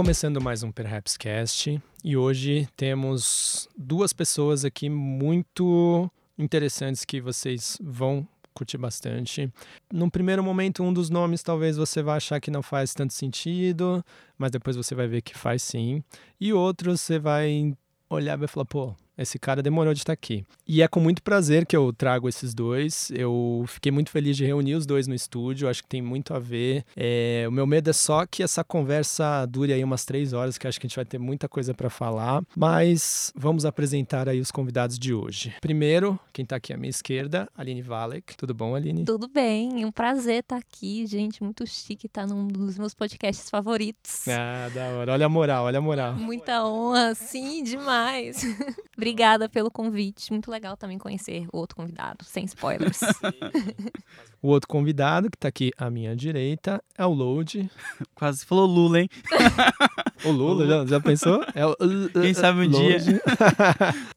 começando mais um Perhaps Cast e hoje temos duas pessoas aqui muito interessantes que vocês vão curtir bastante. Num primeiro momento, um dos nomes talvez você vá achar que não faz tanto sentido, mas depois você vai ver que faz sim. E outros você vai olhar e vai falar, pô, esse cara demorou de estar aqui. E é com muito prazer que eu trago esses dois. Eu fiquei muito feliz de reunir os dois no estúdio. Acho que tem muito a ver. É, o meu medo é só que essa conversa dure aí umas três horas, que acho que a gente vai ter muita coisa para falar. Mas vamos apresentar aí os convidados de hoje. Primeiro, quem está aqui à minha esquerda, Aline Valek. Tudo bom, Aline? Tudo bem. Um prazer estar aqui, gente. Muito chique estar num dos meus podcasts favoritos. Ah, da hora. Olha a moral, olha a moral. Muita honra, sim, demais. Obrigada pelo convite. Muito legal também conhecer o outro convidado, sem spoilers. o outro convidado que está aqui à minha direita é o Load. Quase falou Lula, hein? o Lula, já, já pensou? É o, Quem sabe um Load. dia.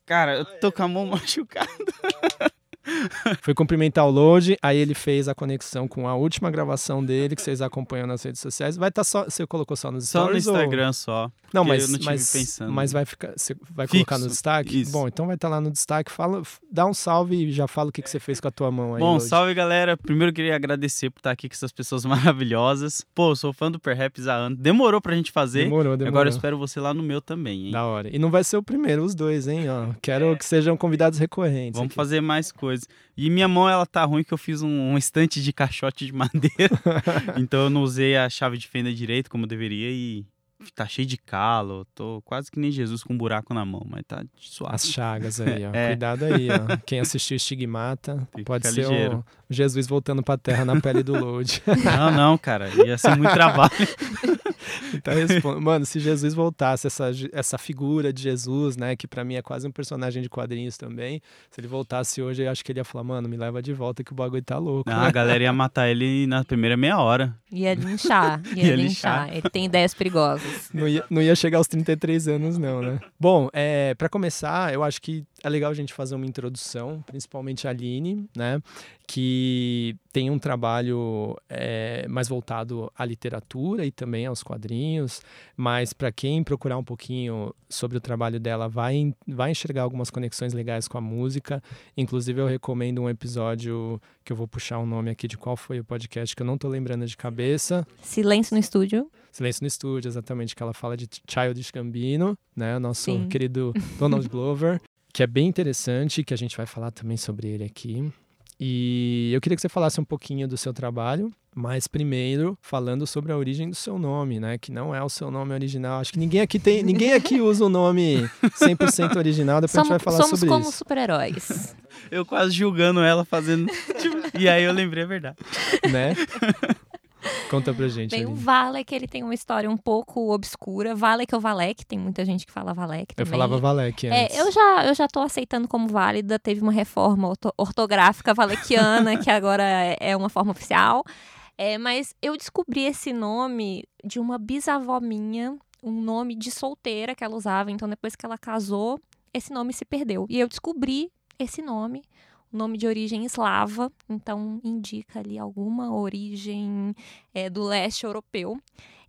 Cara, eu tô com a mão machucada. Foi cumprimentar o Load, aí ele fez a conexão com a última gravação dele, que vocês acompanham nas redes sociais. Vai estar tá só. Você colocou só nos só stories? Só no Instagram ou... só. Não, mas, não mas, mas vai ficar. Você vai Fixo, colocar no destaque? Isso. Bom, então vai estar tá lá no destaque. Fala, dá um salve e já fala o que, que você fez com a tua mão aí. Bom, Load. salve galera. Primeiro eu queria agradecer por estar aqui com essas pessoas maravilhosas. Pô, sou fã do Perhaps há anos. Demorou pra gente fazer. Demorou, demorou. Agora eu espero você lá no meu também, hein? Da hora. E não vai ser o primeiro, os dois, hein? Ó, quero é. que sejam convidados recorrentes. Vamos aqui. fazer mais coisas. E minha mão, ela tá ruim que eu fiz um, um estante de caixote de madeira. então eu não usei a chave de fenda direito como deveria e tá cheio de calo. Tô quase que nem Jesus com um buraco na mão, mas tá suave. As chagas aí, ó. É. Cuidado aí, ó. Quem assistiu Estigmata Fica pode ser o Jesus voltando pra terra na pele do Load. Não, não, cara. Ia ser muito trabalho. Então respondo, mano, se Jesus voltasse, essa, essa figura de Jesus, né, que para mim é quase um personagem de quadrinhos também, se ele voltasse hoje, eu acho que ele ia falar, mano, me leva de volta que o bagulho tá louco. Não, né? a galera ia matar ele na primeira meia hora. Ia linchar, ia, ia linchar. Ele tem ideias perigosas. Não ia, não ia chegar aos 33 anos, não, né? Bom, é, para começar, eu acho que é legal a gente fazer uma introdução, principalmente a Aline, né? Que tem um trabalho é, mais voltado à literatura e também aos quadrinhos, mas para quem procurar um pouquinho sobre o trabalho dela, vai, vai enxergar algumas conexões legais com a música. Inclusive, eu recomendo um episódio que eu vou puxar o um nome aqui de qual foi o podcast, que eu não tô lembrando de cabeça. Silêncio no Estúdio. Silêncio no Estúdio, exatamente, que ela fala de Childish Gambino, né? O nosso Sim. querido Donald Glover que é bem interessante, que a gente vai falar também sobre ele aqui. E eu queria que você falasse um pouquinho do seu trabalho, mas primeiro falando sobre a origem do seu nome, né? Que não é o seu nome original. Acho que ninguém aqui tem, ninguém aqui usa o nome 100% original, depois somos, a gente vai falar sobre isso. Somos como super-heróis. Eu quase julgando ela fazendo, e aí eu lembrei a verdade. Né? Conta pra gente. Tem o Valek, ele tem uma história um pouco obscura. Valek ou Valek, tem muita gente que fala Valek também. Eu falava Valek antes. É, eu já, eu já tô aceitando como válida. Teve uma reforma ortográfica valekiana, que agora é, é uma forma oficial. É, mas eu descobri esse nome de uma bisavó minha, um nome de solteira que ela usava. Então, depois que ela casou, esse nome se perdeu. E eu descobri esse nome nome de origem eslava, então indica ali alguma origem é, do leste europeu.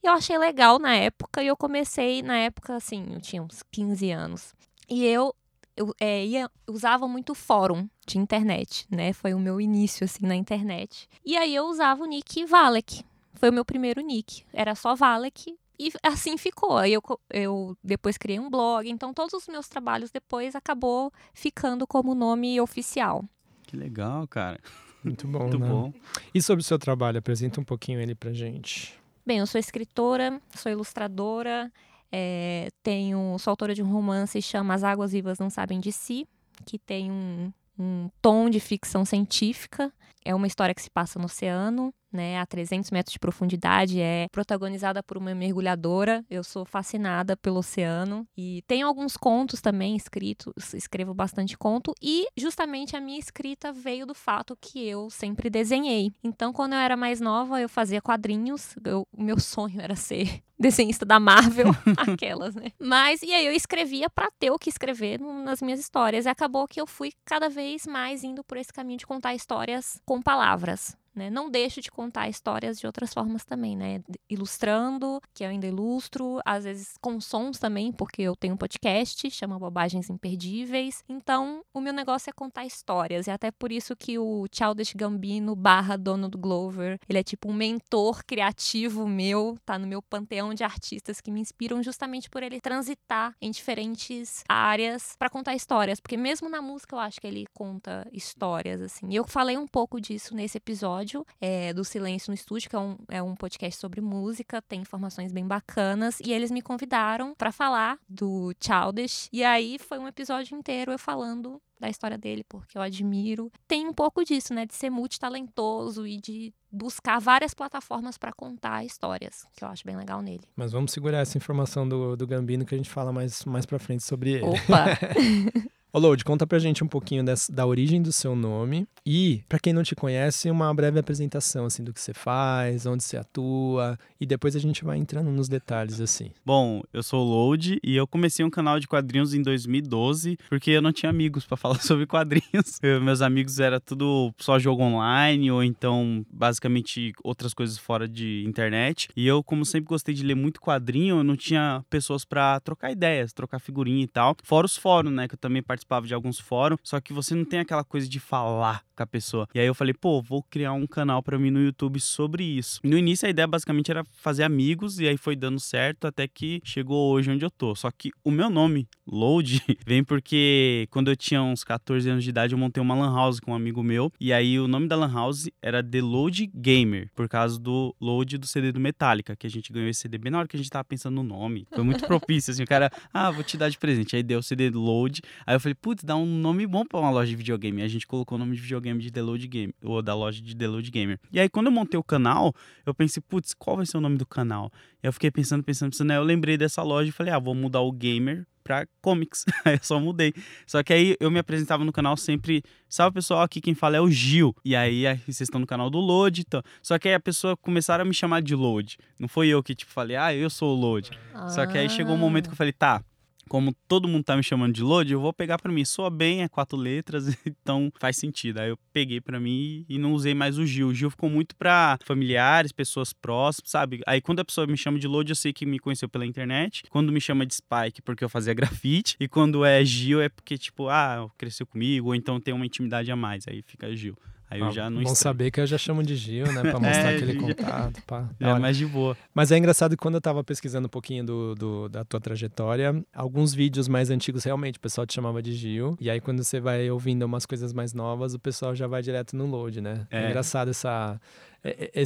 E eu achei legal na época, e eu comecei na época, assim, eu tinha uns 15 anos. E eu, eu é, ia, usava muito fórum de internet, né? Foi o meu início, assim, na internet. E aí eu usava o nick Valek. Foi o meu primeiro nick. Era só Valek. E assim ficou. Aí eu, eu depois criei um blog, então todos os meus trabalhos depois acabou ficando como nome oficial. Que legal, cara. Muito bom, Muito né? bom. E sobre o seu trabalho, apresenta um pouquinho ele pra gente. Bem, eu sou escritora, sou ilustradora, é, tenho, sou autora de um romance que chama As Águas Vivas Não Sabem de Si, que tem um, um tom de ficção científica. É uma história que se passa no oceano, né, a 300 metros de profundidade, é protagonizada por uma mergulhadora. Eu sou fascinada pelo oceano e tenho alguns contos também escritos, escrevo bastante conto e justamente a minha escrita veio do fato que eu sempre desenhei. Então, quando eu era mais nova, eu fazia quadrinhos. Eu, o meu sonho era ser desenhista da Marvel, aquelas, né? Mas e aí eu escrevia para ter o que escrever nas minhas histórias e acabou que eu fui cada vez mais indo por esse caminho de contar histórias com palavras né? Não deixo de contar histórias de outras formas também, né? Ilustrando, que eu ainda ilustro, às vezes com sons também, porque eu tenho um podcast, chama Bobagens Imperdíveis. Então, o meu negócio é contar histórias, e até por isso que o Childish Gambino barra Donald Glover, ele é tipo um mentor criativo meu, tá no meu panteão de artistas que me inspiram justamente por ele transitar em diferentes áreas para contar histórias, porque mesmo na música eu acho que ele conta histórias, assim. E eu falei um pouco disso nesse episódio é, do Silêncio no Estúdio, que é um, é um podcast sobre música, tem informações bem bacanas, e eles me convidaram para falar do Childish, e aí foi um episódio inteiro eu falando da história dele, porque eu admiro. Tem um pouco disso, né, de ser multitalentoso e de buscar várias plataformas para contar histórias, que eu acho bem legal nele. Mas vamos segurar essa informação do, do Gambino que a gente fala mais, mais pra frente sobre ele. Opa! Ô, Load, conta pra gente um pouquinho dessa, da origem do seu nome e, para quem não te conhece, uma breve apresentação, assim, do que você faz, onde você atua e depois a gente vai entrando nos detalhes, assim. Bom, eu sou o Load e eu comecei um canal de quadrinhos em 2012 porque eu não tinha amigos para falar sobre quadrinhos. Eu, meus amigos era tudo só jogo online ou então, basicamente, outras coisas fora de internet. E eu, como sempre gostei de ler muito quadrinho, eu não tinha pessoas para trocar ideias, trocar figurinha e tal. Fora os fóruns, né, que eu também participava participava de alguns fóruns, só que você não tem aquela coisa de falar com a pessoa. E aí eu falei, pô, vou criar um canal para mim no YouTube sobre isso. No início a ideia basicamente era fazer amigos e aí foi dando certo até que chegou hoje onde eu tô. Só que o meu nome, Load, vem porque quando eu tinha uns 14 anos de idade eu montei uma lan house com um amigo meu e aí o nome da lan house era The Load Gamer, por causa do load do CD do Metallica, que a gente ganhou esse CD bem na hora que a gente tava pensando no nome. Foi muito propício assim, o cara, ah, vou te dar de presente. Aí deu o CD Load. Aí eu falei, putz, dá um nome bom para uma loja de videogame. E a gente colocou o nome de videogame de The Load Game, ou da loja de The Load Gamer. E aí, quando eu montei o canal, eu pensei, putz, qual vai ser o nome do canal? E eu fiquei pensando, pensando, pensando. Aí eu lembrei dessa loja e falei, ah, vou mudar o gamer pra comics. aí eu só mudei. Só que aí eu me apresentava no canal sempre, salve pessoal, aqui quem fala é o Gil. E aí, aí vocês estão no canal do Load, então. Só que aí a pessoa começaram a me chamar de Load. Não foi eu que tipo falei, ah, eu sou o Load. Ah. Só que aí chegou um momento que eu falei, tá, como todo mundo tá me chamando de load, eu vou pegar para mim. Soa bem, é quatro letras, então faz sentido. Aí eu peguei para mim e não usei mais o Gil. O Gil ficou muito para familiares, pessoas próximas, sabe? Aí quando a pessoa me chama de load, eu sei que me conheceu pela internet. Quando me chama de Spike, porque eu fazia grafite. E quando é Gil, é porque, tipo, ah, cresceu comigo, ou então tem uma intimidade a mais. Aí fica Gil. Aí eu ah, já não Bom saber que eu já chamo de Gil, né? Pra mostrar é, aquele contato. Pá. É, mais de boa. Mas é engraçado que quando eu tava pesquisando um pouquinho do, do, da tua trajetória, alguns vídeos mais antigos realmente o pessoal te chamava de Gil. E aí quando você vai ouvindo umas coisas mais novas, o pessoal já vai direto no load, né? É, é engraçado essa,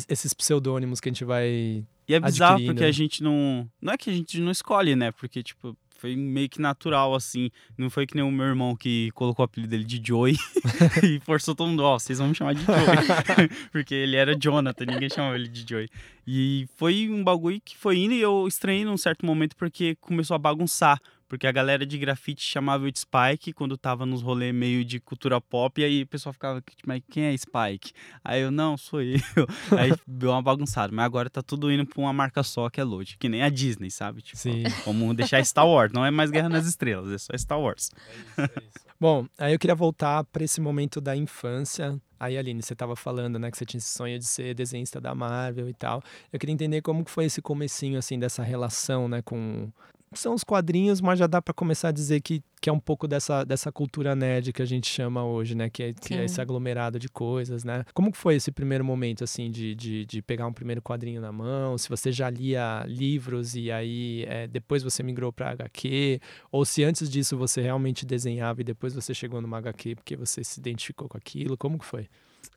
esses pseudônimos que a gente vai. E é bizarro porque a gente não. Não é que a gente não escolhe, né? Porque, tipo, foi meio que natural, assim. Não foi que nem o meu irmão que colocou o apelido dele de Joey e forçou todo mundo, ó, oh, vocês vão me chamar de Joey. Porque ele era Jonathan, ninguém chamava ele de Joey. E foi um bagulho que foi indo e eu estranhei num certo momento porque começou a bagunçar. Porque a galera de grafite chamava eu de Spike quando tava nos rolês meio de cultura pop. E aí o pessoal ficava, mas quem é Spike? Aí eu, não, sou eu. aí deu uma bagunçada. Mas agora tá tudo indo pra uma marca só, que é Load. Que nem a Disney, sabe? Tipo, Sim. Vamos deixar Star Wars. Não é mais Guerra nas Estrelas, é só Star Wars. É isso, é isso. Bom, aí eu queria voltar para esse momento da infância. Aí, Aline, você estava falando, né, que você tinha esse sonho de ser desenhista da Marvel e tal. Eu queria entender como que foi esse comecinho, assim, dessa relação, né, com são os quadrinhos, mas já dá para começar a dizer que, que é um pouco dessa, dessa cultura nerd que a gente chama hoje, né? Que é, que é esse aglomerado de coisas, né? Como que foi esse primeiro momento, assim, de, de, de pegar um primeiro quadrinho na mão? Se você já lia livros e aí é, depois você migrou para HQ? Ou se antes disso você realmente desenhava e depois você chegou numa HQ porque você se identificou com aquilo? Como que foi?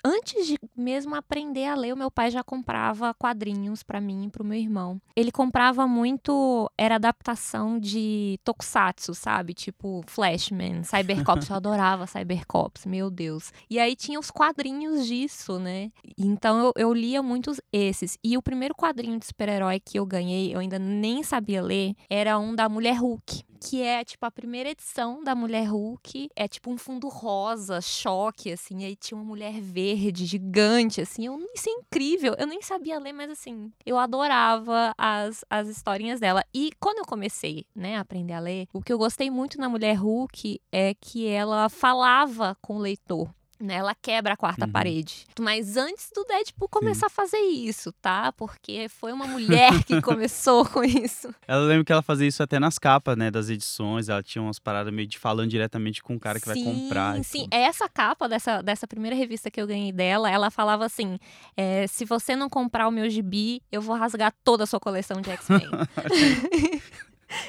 Antes de mesmo aprender a ler, o meu pai já comprava quadrinhos para mim e pro meu irmão. Ele comprava muito, era adaptação de tokusatsu, sabe? Tipo Flashman, Cybercops, eu adorava Cybercops, meu Deus. E aí tinha os quadrinhos disso, né? Então eu, eu lia muitos esses. E o primeiro quadrinho de super-herói que eu ganhei, eu ainda nem sabia ler, era um da Mulher Hulk que é tipo a primeira edição da Mulher Hulk. É tipo um fundo rosa, choque, assim. Aí tinha uma mulher verde, gigante, assim. Eu, isso é incrível. Eu nem sabia ler, mas assim, eu adorava as, as historinhas dela. E quando eu comecei, né, a aprender a ler, o que eu gostei muito na Mulher Hulk é que ela falava com o leitor. Né? Ela quebra a quarta Uhum. parede. Mas antes do Deadpool começar a fazer isso, tá? Porque foi uma mulher que começou com isso. Ela lembra que ela fazia isso até nas capas, né, das edições. Ela tinha umas paradas meio de falando diretamente com o cara que vai comprar. Sim, tudo. essa capa dessa, dessa primeira revista que eu ganhei dela, ela falava assim: é, se você não comprar o meu gibi, eu vou rasgar toda a sua coleção de X-Men.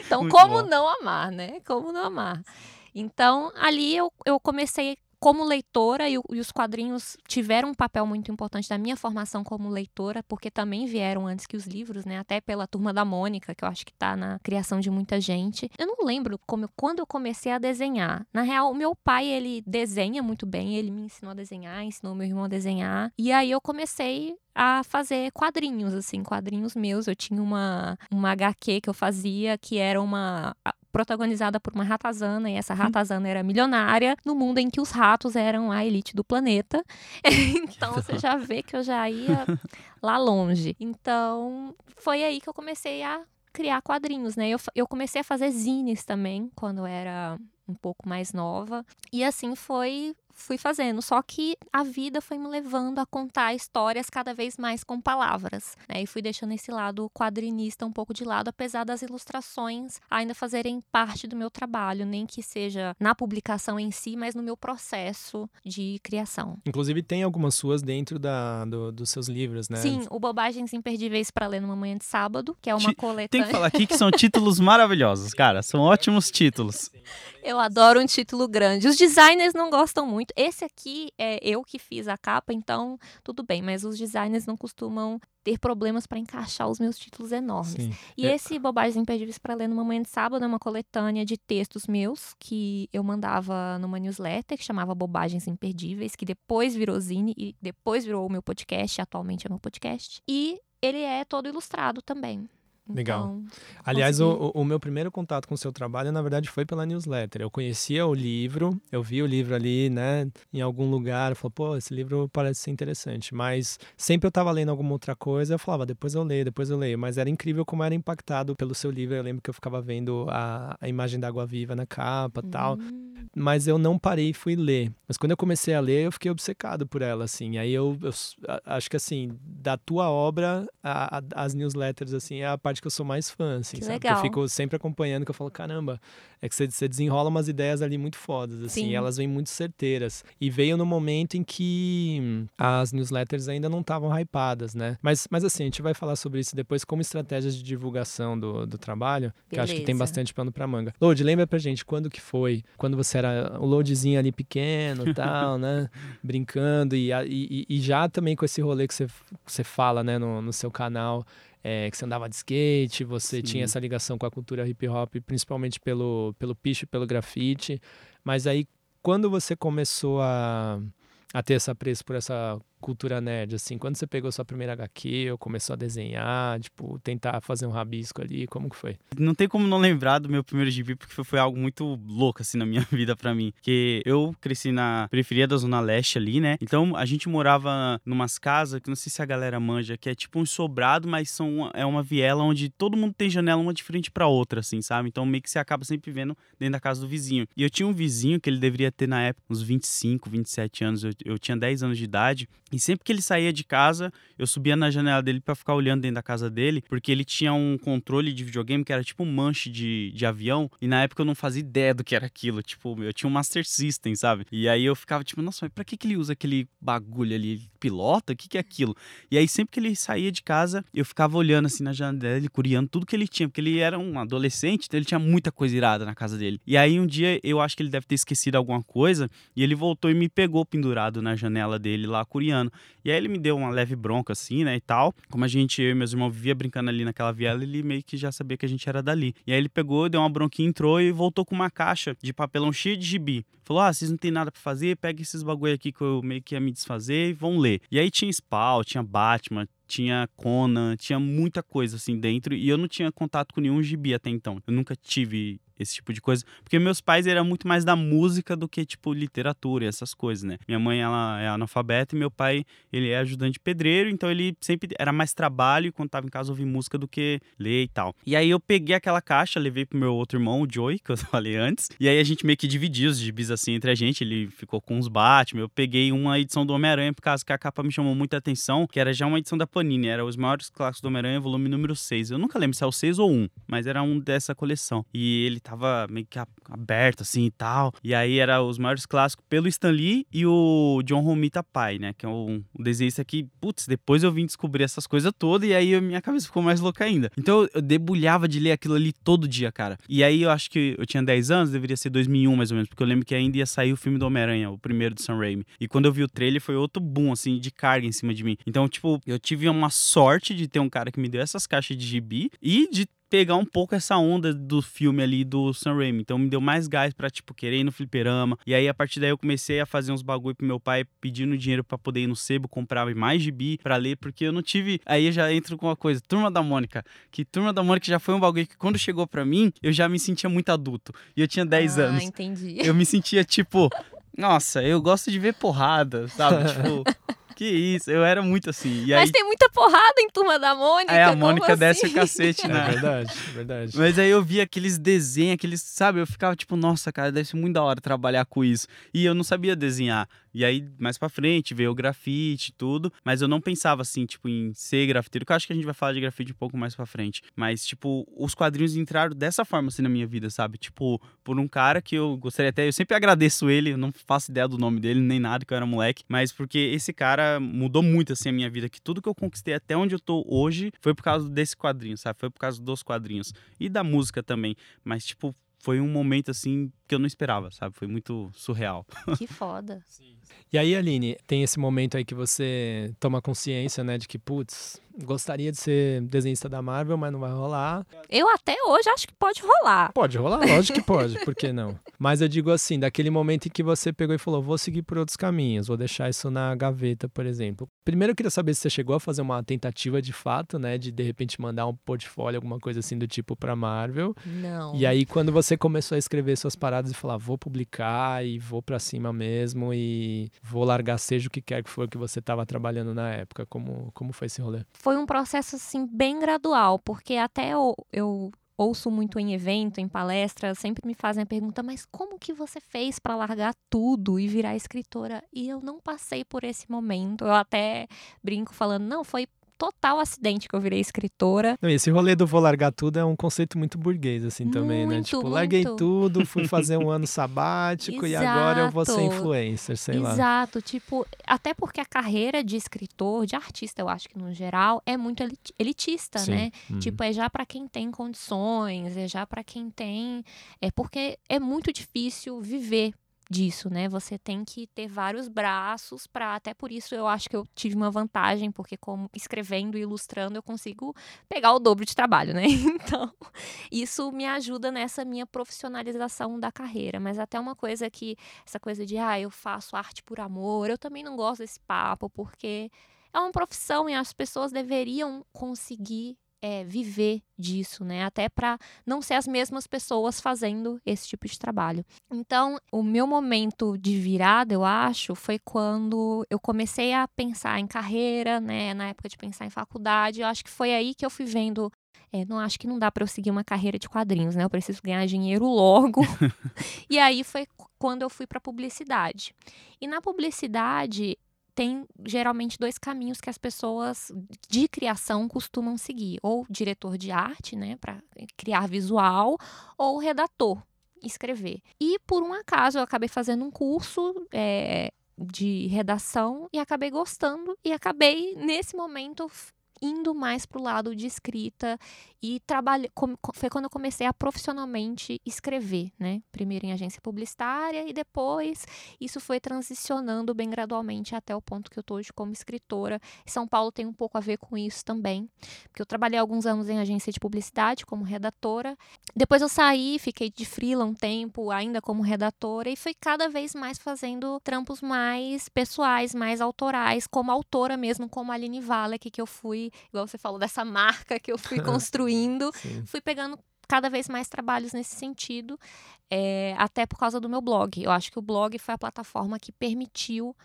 então, Muito como bom. não amar, né? Como não amar? Então, ali eu, eu comecei como leitora e, e os quadrinhos tiveram um papel muito importante na minha formação como leitora, porque também vieram antes que os livros, né? Até pela Turma da Mônica, que eu acho que tá na criação de muita gente. Eu não lembro como, quando eu comecei a desenhar. Na real, o meu pai, ele desenha muito bem, ele me ensinou a desenhar, ensinou meu irmão a desenhar. E aí eu comecei a fazer quadrinhos, assim, quadrinhos meus. Eu tinha uma, uma HQ que eu fazia, que era uma protagonizada por uma ratazana, e essa ratazana era milionária, no mundo em que os ratos eram a elite do planeta. então você já vê que eu já ia lá longe. Então foi aí que eu comecei a criar quadrinhos, né? Eu, eu comecei a fazer zines também, quando eu era um pouco mais nova. E assim foi fui fazendo. Só que a vida foi me levando a contar histórias cada vez mais com palavras. Né? E fui deixando esse lado quadrinista um pouco de lado, apesar das ilustrações ainda fazerem parte do meu trabalho, nem que seja na publicação em si, mas no meu processo de criação. Inclusive, tem algumas suas dentro da, do- dos seus livros, né? Sim, o Bobagens Imperdíveis para Ler numa Manhã de Sábado, que é uma Ti- coletânea. Tem que falar aqui que são títulos maravilhosos, cara. São ótimos títulos. Eu adoro um título grande. Os designers não gostam muito. Esse aqui é eu que fiz a capa, então tudo bem, mas os designers não costumam ter problemas para encaixar os meus títulos enormes. Sim. E É. esse Bobagens Imperdíveis para Ler numa Manhã de Sábado é uma coletânea de textos meus que eu mandava numa newsletter que chamava Bobagens Imperdíveis, que depois virou zine e depois virou o meu podcast, atualmente é meu podcast. E ele é todo ilustrado também. Legal. Então, Aliás, o, o- meu primeiro contato com o seu trabalho, na verdade, foi pela newsletter. Eu conhecia o livro, eu vi o livro ali, né, em algum lugar, eu falei, pô, esse livro parece ser interessante. Mas sempre eu tava lendo alguma outra coisa, eu falava, depois eu leio, depois eu leio. Mas era incrível como era impactado pelo seu livro. Eu lembro que eu ficava vendo a, a imagem da água viva na capa e tal. hum, mas eu não parei e fui ler. Mas quando eu comecei a ler, eu fiquei obcecado por ela, assim. Aí eu, eu acho que, assim, da tua obra, a- a- as newsletters, assim, é a parte que eu sou mais fã, assim, Que sabe? legal. eu fico sempre acompanhando, que eu falo, caramba, é que você, você desenrola umas ideias ali muito fodas, assim, Sim. e elas vêm muito certeiras. E veio no momento em que as newsletters ainda não estavam hypadas, né? Mas, mas, assim, a gente vai falar sobre isso depois como estratégias de divulgação do, do trabalho, que eu acho que tem Beleza. bastante pano pra manga. Load, lembra pra gente quando que foi? Quando você era o loadzinho ali pequeno e tal, né? Brincando e, e, e- e já também com esse rolê que você, você fala, né, no, no seu canal, é, que você andava de skate, você Sim. tinha essa ligação com a cultura hip hop, principalmente pelo, pelo picho e pelo grafite. Mas aí, quando você começou a, a ter essa apreço por essa cultura nerd, assim, quando você pegou sua primeira HQ ou começou a desenhar, tipo, tentar fazer um rabisco ali, como que foi? Não tem como não lembrar do meu primeiro gibi, porque foi, algo muito louco, assim, na minha vida pra mim. Porque eu cresci na periferia da Zona Leste ali, né? Então a gente morava numas casas, que não sei se a galera manja, que é tipo um sobrado, mas são, é uma viela onde todo mundo tem janela uma de frente pra outra, assim, sabe? Então meio que você acaba sempre vendo dentro da casa do vizinho. E eu tinha um vizinho que ele deveria ter na época uns 25, 27 anos, eu, eu tinha 10 anos de idade. E sempre que ele saía de casa, eu subia na janela dele pra ficar olhando dentro da casa dele, porque ele tinha um controle de videogame que era tipo um manche de, de avião, e na época eu não fazia ideia do que era aquilo. Tipo, eu tinha um Master System, sabe? E aí eu ficava tipo, nossa, mas pra que, que ele usa aquele bagulho ali? Ele pilota? O que, que é aquilo? E aí sempre que ele saía de casa, eu ficava olhando assim na janela dele, curiando tudo que ele tinha, porque ele era um adolescente, então ele tinha muita coisa irada na casa dele. E aí um dia eu acho que ele deve ter esquecido alguma coisa, e ele voltou e me pegou pendurado na janela dele lá, curiando. E aí ele me deu uma leve bronca assim, né, e tal. Como a gente, eu e meus irmãos vivia brincando ali naquela viela, ele meio que já sabia que a gente era dali. E aí ele pegou, deu uma bronquinha, entrou e voltou com uma caixa de papelão cheio de gibi. Falou: "Ah, vocês não tem nada pra fazer, pega esses bagulho aqui que eu meio que ia me desfazer e vão ler". E aí tinha Spawn, tinha Batman, tinha Conan, tinha muita coisa assim dentro e eu não tinha contato com nenhum gibi até então. Eu nunca tive esse tipo de coisa. Porque meus pais eram muito mais da música do que, tipo, literatura e essas coisas, né? Minha mãe, ela é analfabeta e meu pai, ele é ajudante pedreiro, então ele sempre era mais trabalho quando tava em casa ouvir música do que ler e tal. E aí eu peguei aquela caixa, levei pro meu outro irmão, o Joey, que eu falei antes, e aí a gente meio que dividiu os gibis assim entre a gente, ele ficou com os Batman, eu peguei uma edição do Homem-Aranha por causa que a capa me chamou muita atenção, que era já uma edição da Panini, era os maiores clássicos do Homem-Aranha, volume número 6. Eu nunca lembro se é o 6 ou 1, mas era um dessa coleção. E ele tava meio que aberto assim e tal. E aí era os maiores clássicos pelo Stan Lee e o John Romita Pai, né? Que é um, desenhista que, putz, depois eu vim descobrir essas coisas todas e aí minha cabeça ficou mais louca ainda. Então eu debulhava de ler aquilo ali todo dia, cara. E aí eu acho que eu tinha 10 anos, deveria ser 2001 mais ou menos, porque eu lembro que ainda ia sair o filme do Homem-Aranha, o primeiro do Sam Raimi. E quando eu vi o trailer foi outro boom, assim, de carga em cima de mim. Então, tipo, eu tive uma sorte de ter um cara que me deu essas caixas de gibi e de pegar um pouco essa onda do filme ali do Sam Raimi. Então me deu mais gás para tipo querer ir no fliperama. E aí a partir daí eu comecei a fazer uns bagulho pro meu pai pedindo dinheiro para poder ir no sebo, comprava mais gibi para ler, porque eu não tive. Aí eu já entro com uma coisa, Turma da Mônica, que Turma da Mônica já foi um bagulho que quando chegou para mim, eu já me sentia muito adulto. E eu tinha 10 ah, anos. entendi. Eu me sentia tipo, nossa, eu gosto de ver porrada, sabe? tipo, que isso, eu era muito assim. E Mas aí, tem muita porrada em Turma da Mônica. é, a Mônica assim? desce o cacete, É né? verdade, é verdade. Mas aí eu via aqueles desenhos, aqueles, sabe? Eu ficava tipo, nossa, cara, deve ser muito da hora trabalhar com isso. E eu não sabia desenhar. E aí, mais pra frente, veio o grafite e tudo. Mas eu não pensava assim, tipo, em ser grafiteiro. Que eu acho que a gente vai falar de grafite um pouco mais pra frente. Mas, tipo, os quadrinhos entraram dessa forma assim na minha vida, sabe? Tipo, por um cara que eu gostaria até. Eu sempre agradeço ele, eu não faço ideia do nome dele, nem nada, que eu era moleque. Mas porque esse cara mudou muito assim a minha vida. Que tudo que eu conquistei até onde eu tô hoje foi por causa desse quadrinho, sabe? Foi por causa dos quadrinhos. E da música também. Mas, tipo, foi um momento assim que eu não esperava, sabe? Foi muito surreal. Que foda. E aí, Aline, tem esse momento aí que você toma consciência, né, de que, putz, gostaria de ser desenhista da Marvel, mas não vai rolar. Eu até hoje acho que pode rolar. Pode rolar, lógico que pode, por que não? Mas eu digo assim, daquele momento em que você pegou e falou, vou seguir por outros caminhos, vou deixar isso na gaveta, por exemplo. Primeiro eu queria saber se você chegou a fazer uma tentativa de fato, né, de de repente mandar um portfólio, alguma coisa assim do tipo pra Marvel. Não. E aí quando você começou a escrever suas paradas e falar, vou publicar e vou pra cima mesmo e vou largar seja o que quer que for que você tava trabalhando na época, como como foi esse rolê? Foi um processo, assim, bem gradual, porque até eu, eu ouço muito em evento, em palestra, sempre me fazem a pergunta, mas como que você fez para largar tudo e virar escritora? E eu não passei por esse momento. Eu até brinco falando, não, foi total acidente que eu virei escritora. Não, esse rolê do vou largar tudo é um conceito muito burguês, assim, também, né? Muito, Tipo, larguei muito. tudo, fui fazer um ano sabático e agora eu vou ser Exato. influencer, sei lá. Exato, tipo, até porque a carreira de escritor, de artista, eu acho que no geral, é muito elit- elitista, Sim. né? Uhum. Tipo, é já para quem tem condições, é já para quem tem, é porque é muito difícil viver disso, né? Você tem que ter vários braços para até por isso eu acho que eu tive uma vantagem, porque como escrevendo e ilustrando eu consigo pegar o dobro de trabalho, né? Então, isso me ajuda nessa minha profissionalização da carreira, mas até uma coisa que essa coisa de ah, eu faço arte por amor, eu também não gosto desse papo, porque é uma profissão e as pessoas deveriam conseguir é, viver disso, né? Até para não ser as mesmas pessoas fazendo esse tipo de trabalho. Então, o meu momento de virada, eu acho, foi quando eu comecei a pensar em carreira, né? Na época de pensar em faculdade, eu acho que foi aí que eu fui vendo. É, não acho que não dá para eu seguir uma carreira de quadrinhos, né? Eu preciso ganhar dinheiro logo. e aí foi quando eu fui para publicidade. E na publicidade tem geralmente dois caminhos que as pessoas de criação costumam seguir, ou diretor de arte, né, para criar visual, ou redator, escrever. E por um acaso eu acabei fazendo um curso é, de redação e acabei gostando e acabei nesse momento indo mais para o lado de escrita e trabalhei. Foi quando eu comecei a profissionalmente escrever, né? Primeiro em agência publicitária e depois isso foi transicionando bem gradualmente até o ponto que eu estou hoje como escritora. São Paulo tem um pouco a ver com isso também, porque eu trabalhei alguns anos em agência de publicidade como redatora. Depois eu saí, fiquei de frila um tempo, ainda como redatora, e fui cada vez mais fazendo trampos mais pessoais, mais autorais, como autora mesmo, como Aline Valek, que eu fui, igual você falou, dessa marca que eu fui construindo, fui pegando cada vez mais trabalhos nesse sentido, é, até por causa do meu blog. Eu acho que o blog foi a plataforma que permitiu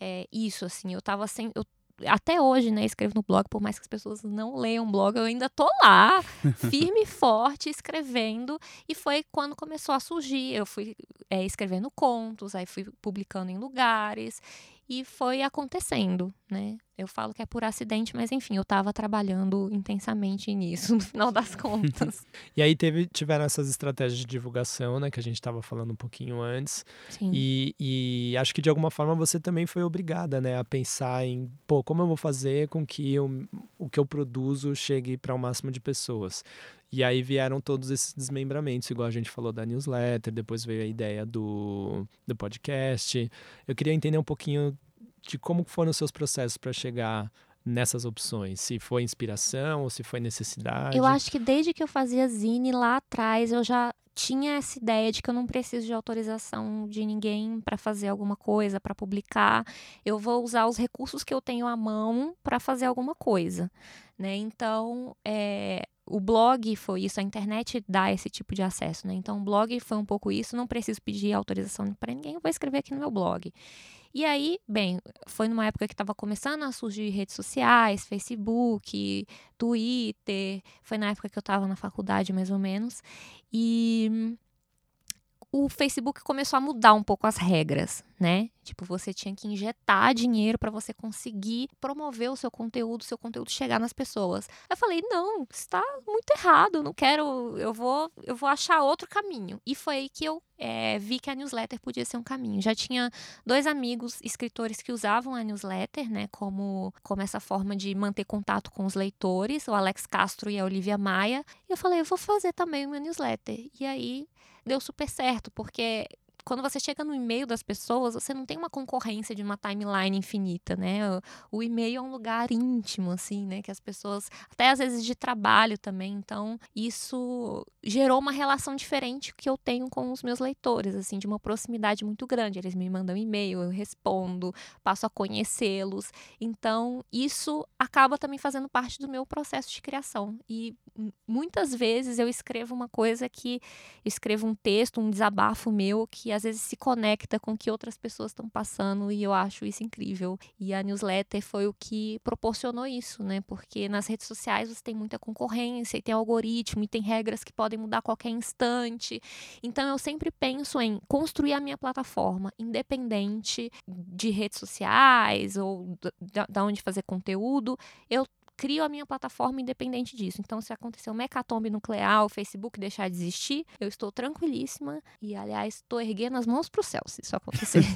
é, isso, assim. Eu tava sem. Eu, até hoje, né, escrevo no blog, por mais que as pessoas não leiam blog, eu ainda tô lá, firme e forte, escrevendo. E foi quando começou a surgir. Eu fui é, escrevendo contos, aí fui publicando em lugares e foi acontecendo, né? Eu falo que é por acidente, mas enfim, eu estava trabalhando intensamente nisso, no final das contas. e aí teve, tiveram essas estratégias de divulgação, né, que a gente estava falando um pouquinho antes. Sim. E, e acho que de alguma forma você também foi obrigada, né, a pensar em, pô, como eu vou fazer com que eu, o que eu produzo chegue para o máximo de pessoas. E aí vieram todos esses desmembramentos, igual a gente falou da newsletter, depois veio a ideia do, do podcast. Eu queria entender um pouquinho de como foram os seus processos para chegar nessas opções? Se foi inspiração ou se foi necessidade? Eu acho que desde que eu fazia zine lá atrás, eu já tinha essa ideia de que eu não preciso de autorização de ninguém para fazer alguma coisa, para publicar. Eu vou usar os recursos que eu tenho à mão para fazer alguma coisa, né? Então, é, o blog foi isso, a internet dá esse tipo de acesso, né? Então, o blog foi um pouco isso, não preciso pedir autorização para ninguém, vou escrever aqui no meu blog. E aí, bem, foi numa época que estava começando a surgir redes sociais, Facebook, Twitter, foi na época que eu estava na faculdade, mais ou menos, e o Facebook começou a mudar um pouco as regras, né? Tipo, você tinha que injetar dinheiro para você conseguir promover o seu conteúdo, o seu conteúdo chegar nas pessoas. Eu falei: "Não, está muito errado, não quero, eu vou, eu vou achar outro caminho". E foi aí que eu é, vi que a newsletter podia ser um caminho. Já tinha dois amigos escritores que usavam a newsletter, né, como como essa forma de manter contato com os leitores, o Alex Castro e a Olivia Maia. E eu falei: "Eu vou fazer também uma newsletter". E aí deu super certo, porque quando você chega no e-mail das pessoas, você não tem uma concorrência de uma timeline infinita, né? O, o e-mail é um lugar íntimo, assim, né? Que as pessoas, até às vezes de trabalho também. Então, isso gerou uma relação diferente que eu tenho com os meus leitores, assim, de uma proximidade muito grande. Eles me mandam e-mail, eu respondo, passo a conhecê-los. Então, isso acaba também fazendo parte do meu processo de criação. E muitas vezes eu escrevo uma coisa que escrevo um texto, um desabafo meu que às vezes se conecta com o que outras pessoas estão passando e eu acho isso incrível. E a newsletter foi o que proporcionou isso, né? Porque nas redes sociais você tem muita concorrência e tem algoritmo e tem regras que podem mudar a qualquer instante. Então eu sempre penso em construir a minha plataforma independente de redes sociais ou da onde fazer conteúdo. Eu crio a minha plataforma independente disso. Então, se acontecer uma hecatombe nuclear, o Facebook deixar de existir, eu estou tranquilíssima e, aliás, estou erguendo as mãos para o céu se isso acontecer.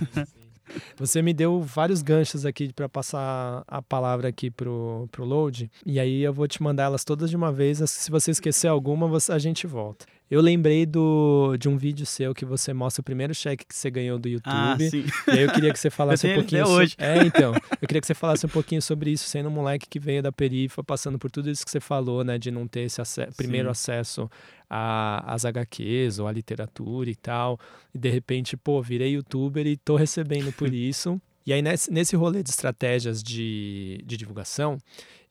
Você me deu vários ganchos aqui para passar a palavra aqui pro, pro load. E aí eu vou te mandar elas todas de uma vez. Se você esquecer alguma, a gente volta. Eu lembrei do, de um vídeo seu que você mostra o primeiro cheque que você ganhou do ah, YouTube. Ah, sim. E aí eu queria que você falasse um pouquinho. Até hoje. É, então. Eu queria que você falasse um pouquinho sobre isso, sendo um moleque que veio da perifa, passando por tudo isso que você falou, né? De não ter esse primeiro acesso às HQs ou à literatura e tal. E de repente, pô, virei youtuber e tô recebendo por isso. E aí, nesse, nesse rolê de estratégias de, de divulgação,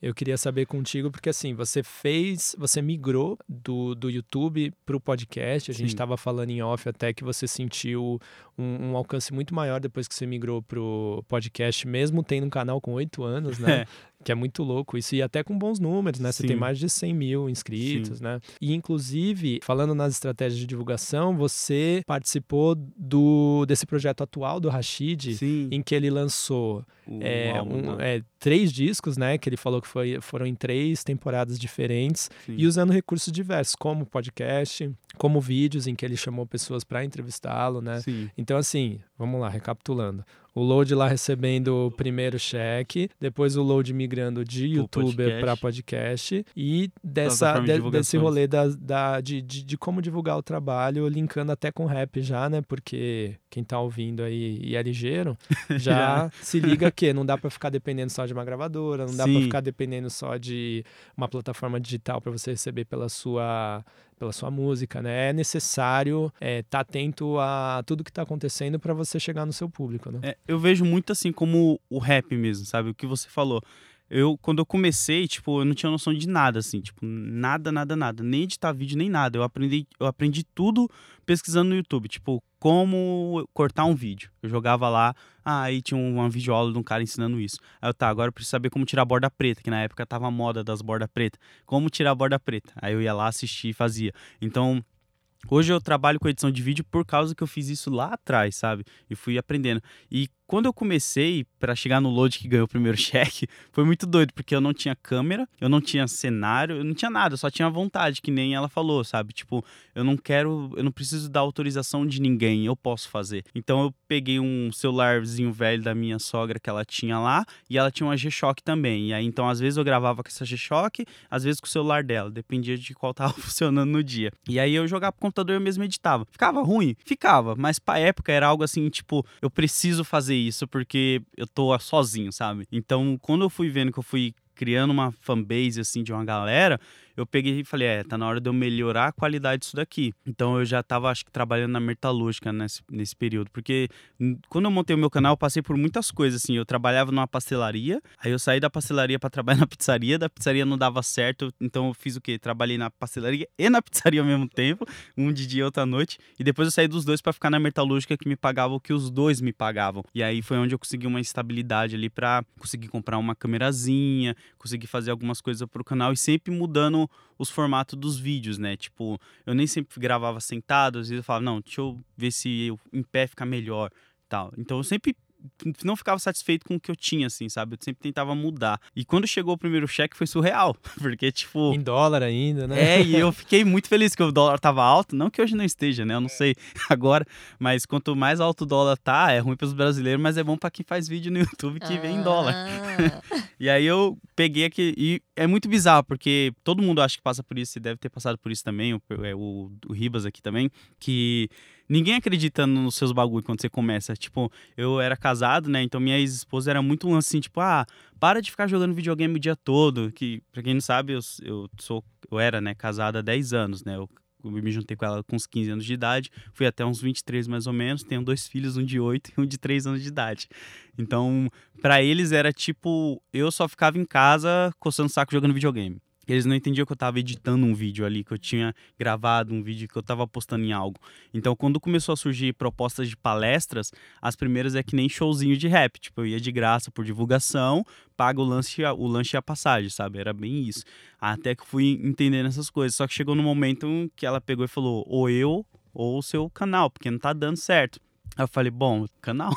eu queria saber contigo, porque assim, você fez, você migrou do, do YouTube para o podcast. A gente estava falando em off até que você sentiu um, um, alcance muito maior depois que você migrou para o podcast, mesmo tendo um canal com oito anos, né? Que é muito louco isso, e até com bons números, né? Você Sim. tem mais de 100 mil inscritos, Sim. né? E, inclusive, falando nas estratégias de divulgação, você participou do, desse projeto atual do Rashid, Sim. em que ele lançou é, um, né? é, três discos, né? Que ele falou que foi, foram em três temporadas diferentes e usando recursos diversos, como podcast, como vídeos em que ele chamou pessoas para entrevistá-lo, né? Sim. Então, assim, vamos lá, recapitulando. O load lá recebendo o primeiro cheque, depois o load migrando de youtuber para podcast e dessa, de, de desse rolê da, da, de, de, de, como divulgar o trabalho, linkando até com rap já, né? Porque quem tá ouvindo aí e é ligeiro, já se liga que não dá para ficar dependendo só de uma gravadora, não dá para ficar dependendo só de uma plataforma digital para você receber pela sua pela sua música, né? É necessário estar é, tá atento a tudo que está acontecendo para você chegar no seu público, né? É, eu vejo muito assim como o rap mesmo, sabe? O que você falou. Eu, quando eu comecei, tipo, eu não tinha noção de nada, assim, tipo, nada, nada, nada. Nem editar vídeo, nem nada. Eu aprendi, eu aprendi tudo pesquisando no YouTube, tipo, como cortar um vídeo. Eu jogava lá, ah, aí tinha uma videoaula de um cara ensinando isso. Aí eu, tá, agora eu preciso saber como tirar a borda preta, que na época tava a moda das bordas preta. Como tirar a borda preta. Aí eu ia lá assistir e fazia. Então, Hoje eu trabalho com edição de vídeo por causa que eu fiz isso lá atrás, sabe? E fui aprendendo. E quando eu comecei para chegar no load que ganhou o primeiro cheque, foi muito doido, porque eu não tinha câmera, eu não tinha cenário, eu não tinha nada, eu só tinha vontade, que nem ela falou, sabe? Tipo, eu não quero, eu não preciso da autorização de ninguém, eu posso fazer. Então eu peguei um celularzinho velho da minha sogra que ela tinha lá, e ela tinha uma G-Shock também. E aí então às vezes eu gravava com essa G-Shock, às vezes com o celular dela, dependia de qual tava funcionando no dia. E aí eu jogava pro computador eu mesmo editava. Ficava ruim? Ficava, mas pra época era algo assim, tipo, eu preciso fazer isso porque eu tô sozinho, sabe? Então, quando eu fui vendo que eu fui criando uma fanbase assim de uma galera, eu peguei e falei, é, tá na hora de eu melhorar a qualidade disso daqui. Então eu já tava, acho que, trabalhando na metalúrgica nesse, nesse período. Porque quando eu montei o meu canal, eu passei por muitas coisas, assim. Eu trabalhava numa pastelaria, aí eu saí da pastelaria para trabalhar na pizzaria, da pizzaria não dava certo, então eu fiz o quê? Trabalhei na pastelaria e na pizzaria ao mesmo tempo, um de dia e outra noite. E depois eu saí dos dois para ficar na metalúrgica que me pagava o que os dois me pagavam. E aí foi onde eu consegui uma estabilidade ali pra conseguir comprar uma câmerazinha, conseguir fazer algumas coisas pro canal e sempre mudando os formatos dos vídeos, né? Tipo, eu nem sempre gravava sentado, às vezes eu falava, não, deixa eu ver se eu, em pé fica melhor, tal. Então eu sempre não ficava satisfeito com o que eu tinha, assim, sabe? Eu sempre tentava mudar. E quando chegou o primeiro cheque foi surreal, porque, tipo... Em dólar ainda, né? É, e eu fiquei muito feliz que o dólar tava alto, não que hoje não esteja, né? Eu não sei agora, mas quanto mais alto o dólar tá, é ruim para os brasileiros, mas é bom para quem faz vídeo no YouTube que ah. vem em dólar. Ah. e aí eu peguei aqui, e é muito bizarro, porque todo mundo acha que passa por isso, e deve ter passado por isso também, o, é, o, o Ribas aqui também, que ninguém acredita nos seus bagulho quando você começa. Tipo, eu era casado, né? Então minha ex-esposa era muito assim, tipo, ah, para de ficar jogando videogame o dia todo. Que, pra quem não sabe, eu, eu sou. Eu era, né, casado há 10 anos, né? Eu, eu me juntei com ela com uns 15 anos de idade, fui até uns 23 mais ou menos, tenho dois filhos, um de 8 e um de 3 anos de idade. Então, para eles era tipo, eu só ficava em casa coçando saco jogando videogame. Eles não entendiam que eu estava editando um vídeo ali, que eu tinha gravado um vídeo, que eu estava postando em algo. Então, quando começou a surgir propostas de palestras, as primeiras é que nem showzinho de rap. Tipo, eu ia de graça por divulgação, paga o lanche, o lanche e a passagem, sabe? Era bem isso. Até que fui entendendo essas coisas. Só que chegou no momento que ela pegou e falou: ou eu ou o seu canal, porque não tá dando certo. Aí eu falei: bom, canal.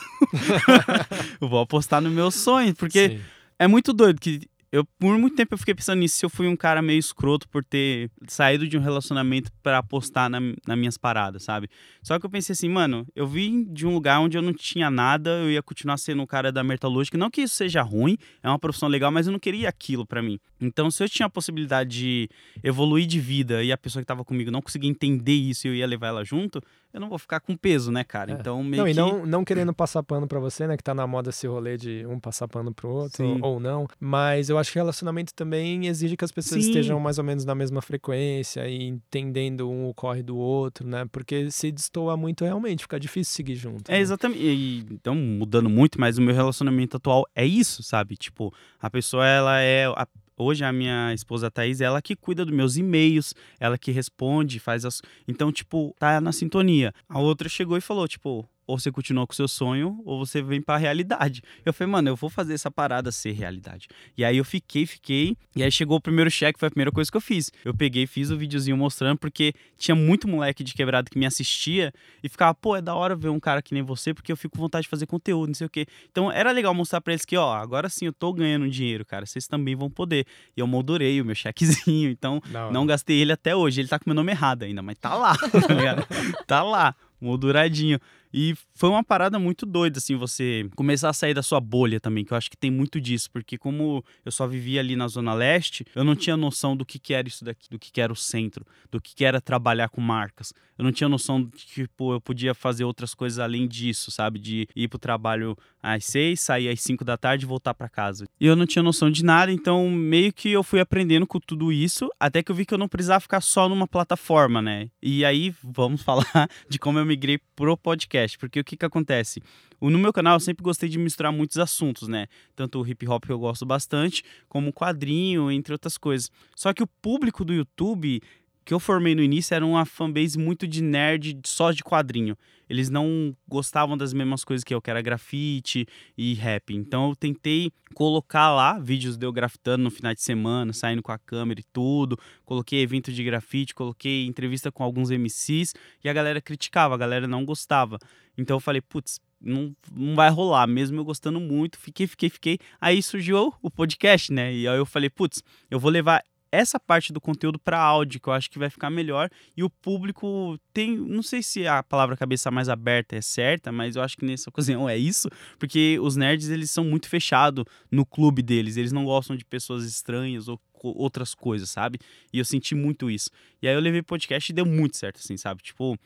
eu vou apostar no meu sonho, porque. Sim. É muito doido que eu por muito tempo eu fiquei pensando nisso, se eu fui um cara meio escroto por ter saído de um relacionamento para apostar na, nas minhas paradas, sabe? Só que eu pensei assim, mano, eu vim de um lugar onde eu não tinha nada, eu ia continuar sendo um cara da metalúrgica, não que isso seja ruim, é uma profissão legal, mas eu não queria aquilo para mim. Então, se eu tinha a possibilidade de evoluir de vida e a pessoa que tava comigo não conseguia entender isso e eu ia levar ela junto, eu não vou ficar com peso, né, cara? É. Então, meio não, que... E não, não querendo passar pano pra você, né, que tá na moda esse rolê de um passar pano pro outro, Sim. ou não, mas eu acho que relacionamento também exige que as pessoas Sim. estejam mais ou menos na mesma frequência e entendendo um o corre do outro, né, porque se destoa muito, realmente fica difícil seguir junto. É, né? exatamente. E, então, mudando muito, mas o meu relacionamento atual é isso, sabe? Tipo, a pessoa, ela é... A Hoje a minha esposa Thaís, ela que cuida dos meus e-mails, ela que responde, faz as. Então, tipo, tá na sintonia. A outra chegou e falou, tipo, ou você continua com o seu sonho, ou você vem para a realidade. Eu falei, mano, eu vou fazer essa parada ser realidade. E aí eu fiquei, fiquei, e aí chegou o primeiro cheque, foi a primeira coisa que eu fiz. Eu peguei, fiz o videozinho mostrando, porque tinha muito moleque de quebrado que me assistia e ficava, pô, é da hora ver um cara que nem você, porque eu fico com vontade de fazer conteúdo, não sei o quê. Então era legal mostrar para eles que, ó, agora sim eu tô ganhando dinheiro, cara, vocês também vão poder. E eu moldurei o meu chequezinho, então não, não gastei ele até hoje. Ele tá com meu nome errado ainda, mas tá lá, tá ligado? tá lá. molduradinho. E foi uma parada muito doida, assim, você começar a sair da sua bolha também, que eu acho que tem muito disso, porque como eu só vivia ali na Zona Leste, eu não tinha noção do que, que era isso daqui, do que, que era o centro, do que, que era trabalhar com marcas. Eu não tinha noção de que, tipo, eu podia fazer outras coisas além disso, sabe? De ir pro trabalho às seis, sair às cinco da tarde e voltar para casa. E eu não tinha noção de nada, então meio que eu fui aprendendo com tudo isso, até que eu vi que eu não precisava ficar só numa plataforma, né? E aí vamos falar de como eu migrei pro podcast, porque o que que acontece? No meu canal eu sempre gostei de misturar muitos assuntos, né? Tanto o hip hop que eu gosto bastante, como quadrinho, entre outras coisas. Só que o público do YouTube que eu formei no início era uma fanbase muito de nerd só de quadrinho. Eles não gostavam das mesmas coisas que eu, que era grafite e rap. Então eu tentei colocar lá vídeos de eu grafitando no final de semana, saindo com a câmera e tudo. Coloquei evento de grafite, coloquei entrevista com alguns MCs e a galera criticava, a galera não gostava. Então eu falei, putz, não, não vai rolar, mesmo eu gostando muito, fiquei, fiquei, fiquei. Aí surgiu o podcast, né? E aí eu falei, putz, eu vou levar essa parte do conteúdo para áudio, que eu acho que vai ficar melhor. E o público tem, não sei se a palavra cabeça mais aberta é certa, mas eu acho que nessa ocasião é isso, porque os nerds eles são muito fechados no clube deles, eles não gostam de pessoas estranhas ou outras coisas, sabe? E eu senti muito isso. E aí eu levei podcast e deu muito certo, assim, sabe? Tipo,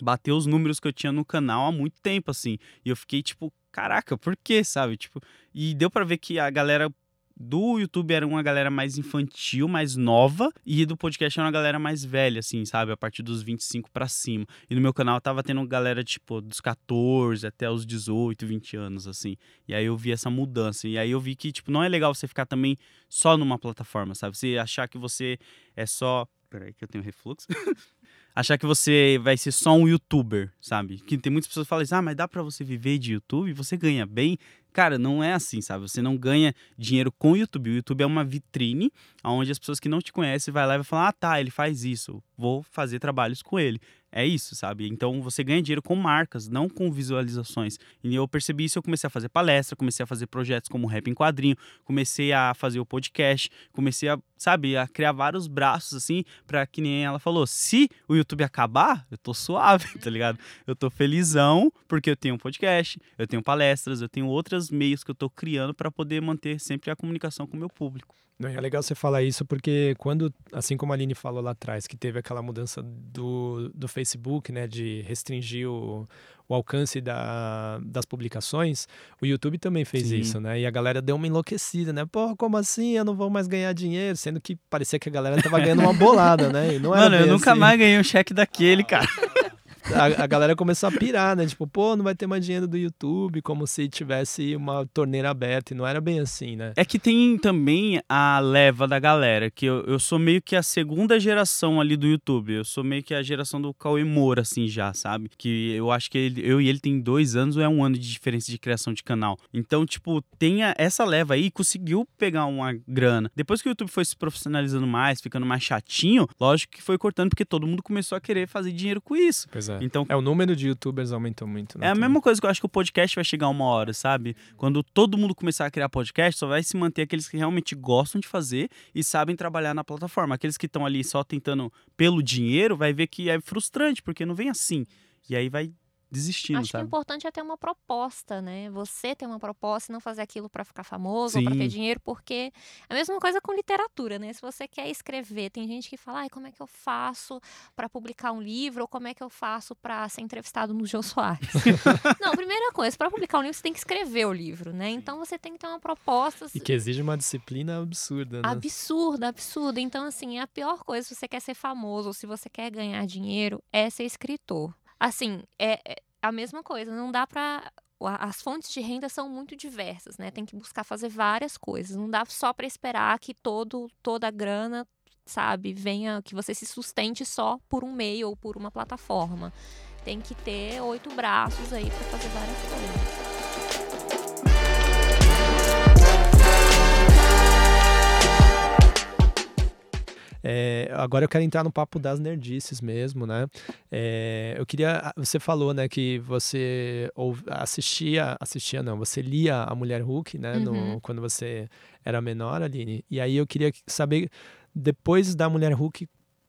bateu os números que eu tinha no canal há muito tempo, assim. E eu fiquei tipo, caraca, por quê, sabe? Tipo, e deu para ver que a galera do YouTube era uma galera mais infantil, mais nova, e do podcast era uma galera mais velha, assim, sabe? A partir dos 25 para cima. E no meu canal tava tendo galera, tipo, dos 14 até os 18, 20 anos, assim. E aí eu vi essa mudança. E aí eu vi que, tipo, não é legal você ficar também só numa plataforma, sabe? Você achar que você é só. Peraí, que eu tenho refluxo. achar que você vai ser só um youtuber, sabe? Que tem muitas pessoas que falam assim, ah, mas dá para você viver de YouTube? Você ganha bem? Cara, não é assim, sabe? Você não ganha dinheiro com o YouTube. O YouTube é uma vitrine onde as pessoas que não te conhecem vai lá e vai falar: "Ah, tá, ele faz isso. Vou fazer trabalhos com ele". É isso, sabe? Então você ganha dinheiro com marcas, não com visualizações. E eu percebi isso, eu comecei a fazer palestra, comecei a fazer projetos como Rap em Quadrinho, comecei a fazer o podcast, comecei a, sabe, a criar vários braços assim, para que nem ela falou, se o YouTube acabar, eu tô suave, tá ligado? Eu tô felizão porque eu tenho um podcast, eu tenho palestras, eu tenho outros meios que eu tô criando para poder manter sempre a comunicação com o meu público. Não, é legal você falar isso porque quando, assim como a Aline falou lá atrás, que teve aquela mudança do, do Facebook, né, de restringir o, o alcance da, das publicações, o YouTube também fez Sim. isso, né? E a galera deu uma enlouquecida, né? Porra, como assim? Eu não vou mais ganhar dinheiro, sendo que parecia que a galera tava ganhando uma bolada, né? E não Mano, eu nunca assim. mais ganhei um cheque daquele, cara. a, a, galera começou a pirar, né? Tipo, pô, não vai ter mais dinheiro do YouTube, como se tivesse uma torneira aberta. E não era bem assim, né? É que tem também a leva da galera, que eu, eu sou meio que a segunda geração ali do YouTube. Eu sou meio que a geração do Cauê Moura, assim, já, sabe? Que eu acho que ele, eu e ele tem dois anos ou é um ano de diferença de criação de canal. Então, tipo, tem a, essa leva aí conseguiu pegar uma grana. Depois que o YouTube foi se profissionalizando mais, ficando mais chatinho, lógico que foi cortando, porque todo mundo começou a querer fazer dinheiro com isso. Pois é. É. Então, é, o número de youtubers aumentou muito. Né, é a mesma coisa que eu acho que o podcast vai chegar uma hora, sabe? Quando todo mundo começar a criar podcast, só vai se manter aqueles que realmente gostam de fazer e sabem trabalhar na plataforma. Aqueles que estão ali só tentando pelo dinheiro, vai ver que é frustrante, porque não vem assim. E aí vai desistindo, Acho sabe? que o importante é ter uma proposta, né? Você ter uma proposta e não fazer aquilo para ficar famoso Sim. ou para ter dinheiro, porque é a mesma coisa com literatura, né? Se você quer escrever, tem gente que fala, ai, como é que eu faço para publicar um livro ou como é que eu faço para ser entrevistado no Jô Soares? não, primeira coisa, para publicar um livro você tem que escrever o livro, né? Então você tem que ter uma proposta. E que exige uma disciplina absurda, né? Absurda, absurda. Então, assim, a pior coisa se você quer ser famoso ou se você quer ganhar dinheiro é ser escritor assim, é, é a mesma coisa, não dá para as fontes de renda são muito diversas, né? Tem que buscar fazer várias coisas. Não dá só para esperar que todo toda a grana, sabe, venha que você se sustente só por um meio ou por uma plataforma. Tem que ter oito braços aí para fazer várias coisas. É, agora eu quero entrar no papo das nerdices mesmo, né? É, eu queria. Você falou, né, que você assistia, assistia não, você lia a Mulher Hulk, né, uhum. no, quando você era menor, Aline. E aí eu queria saber, depois da Mulher Hulk,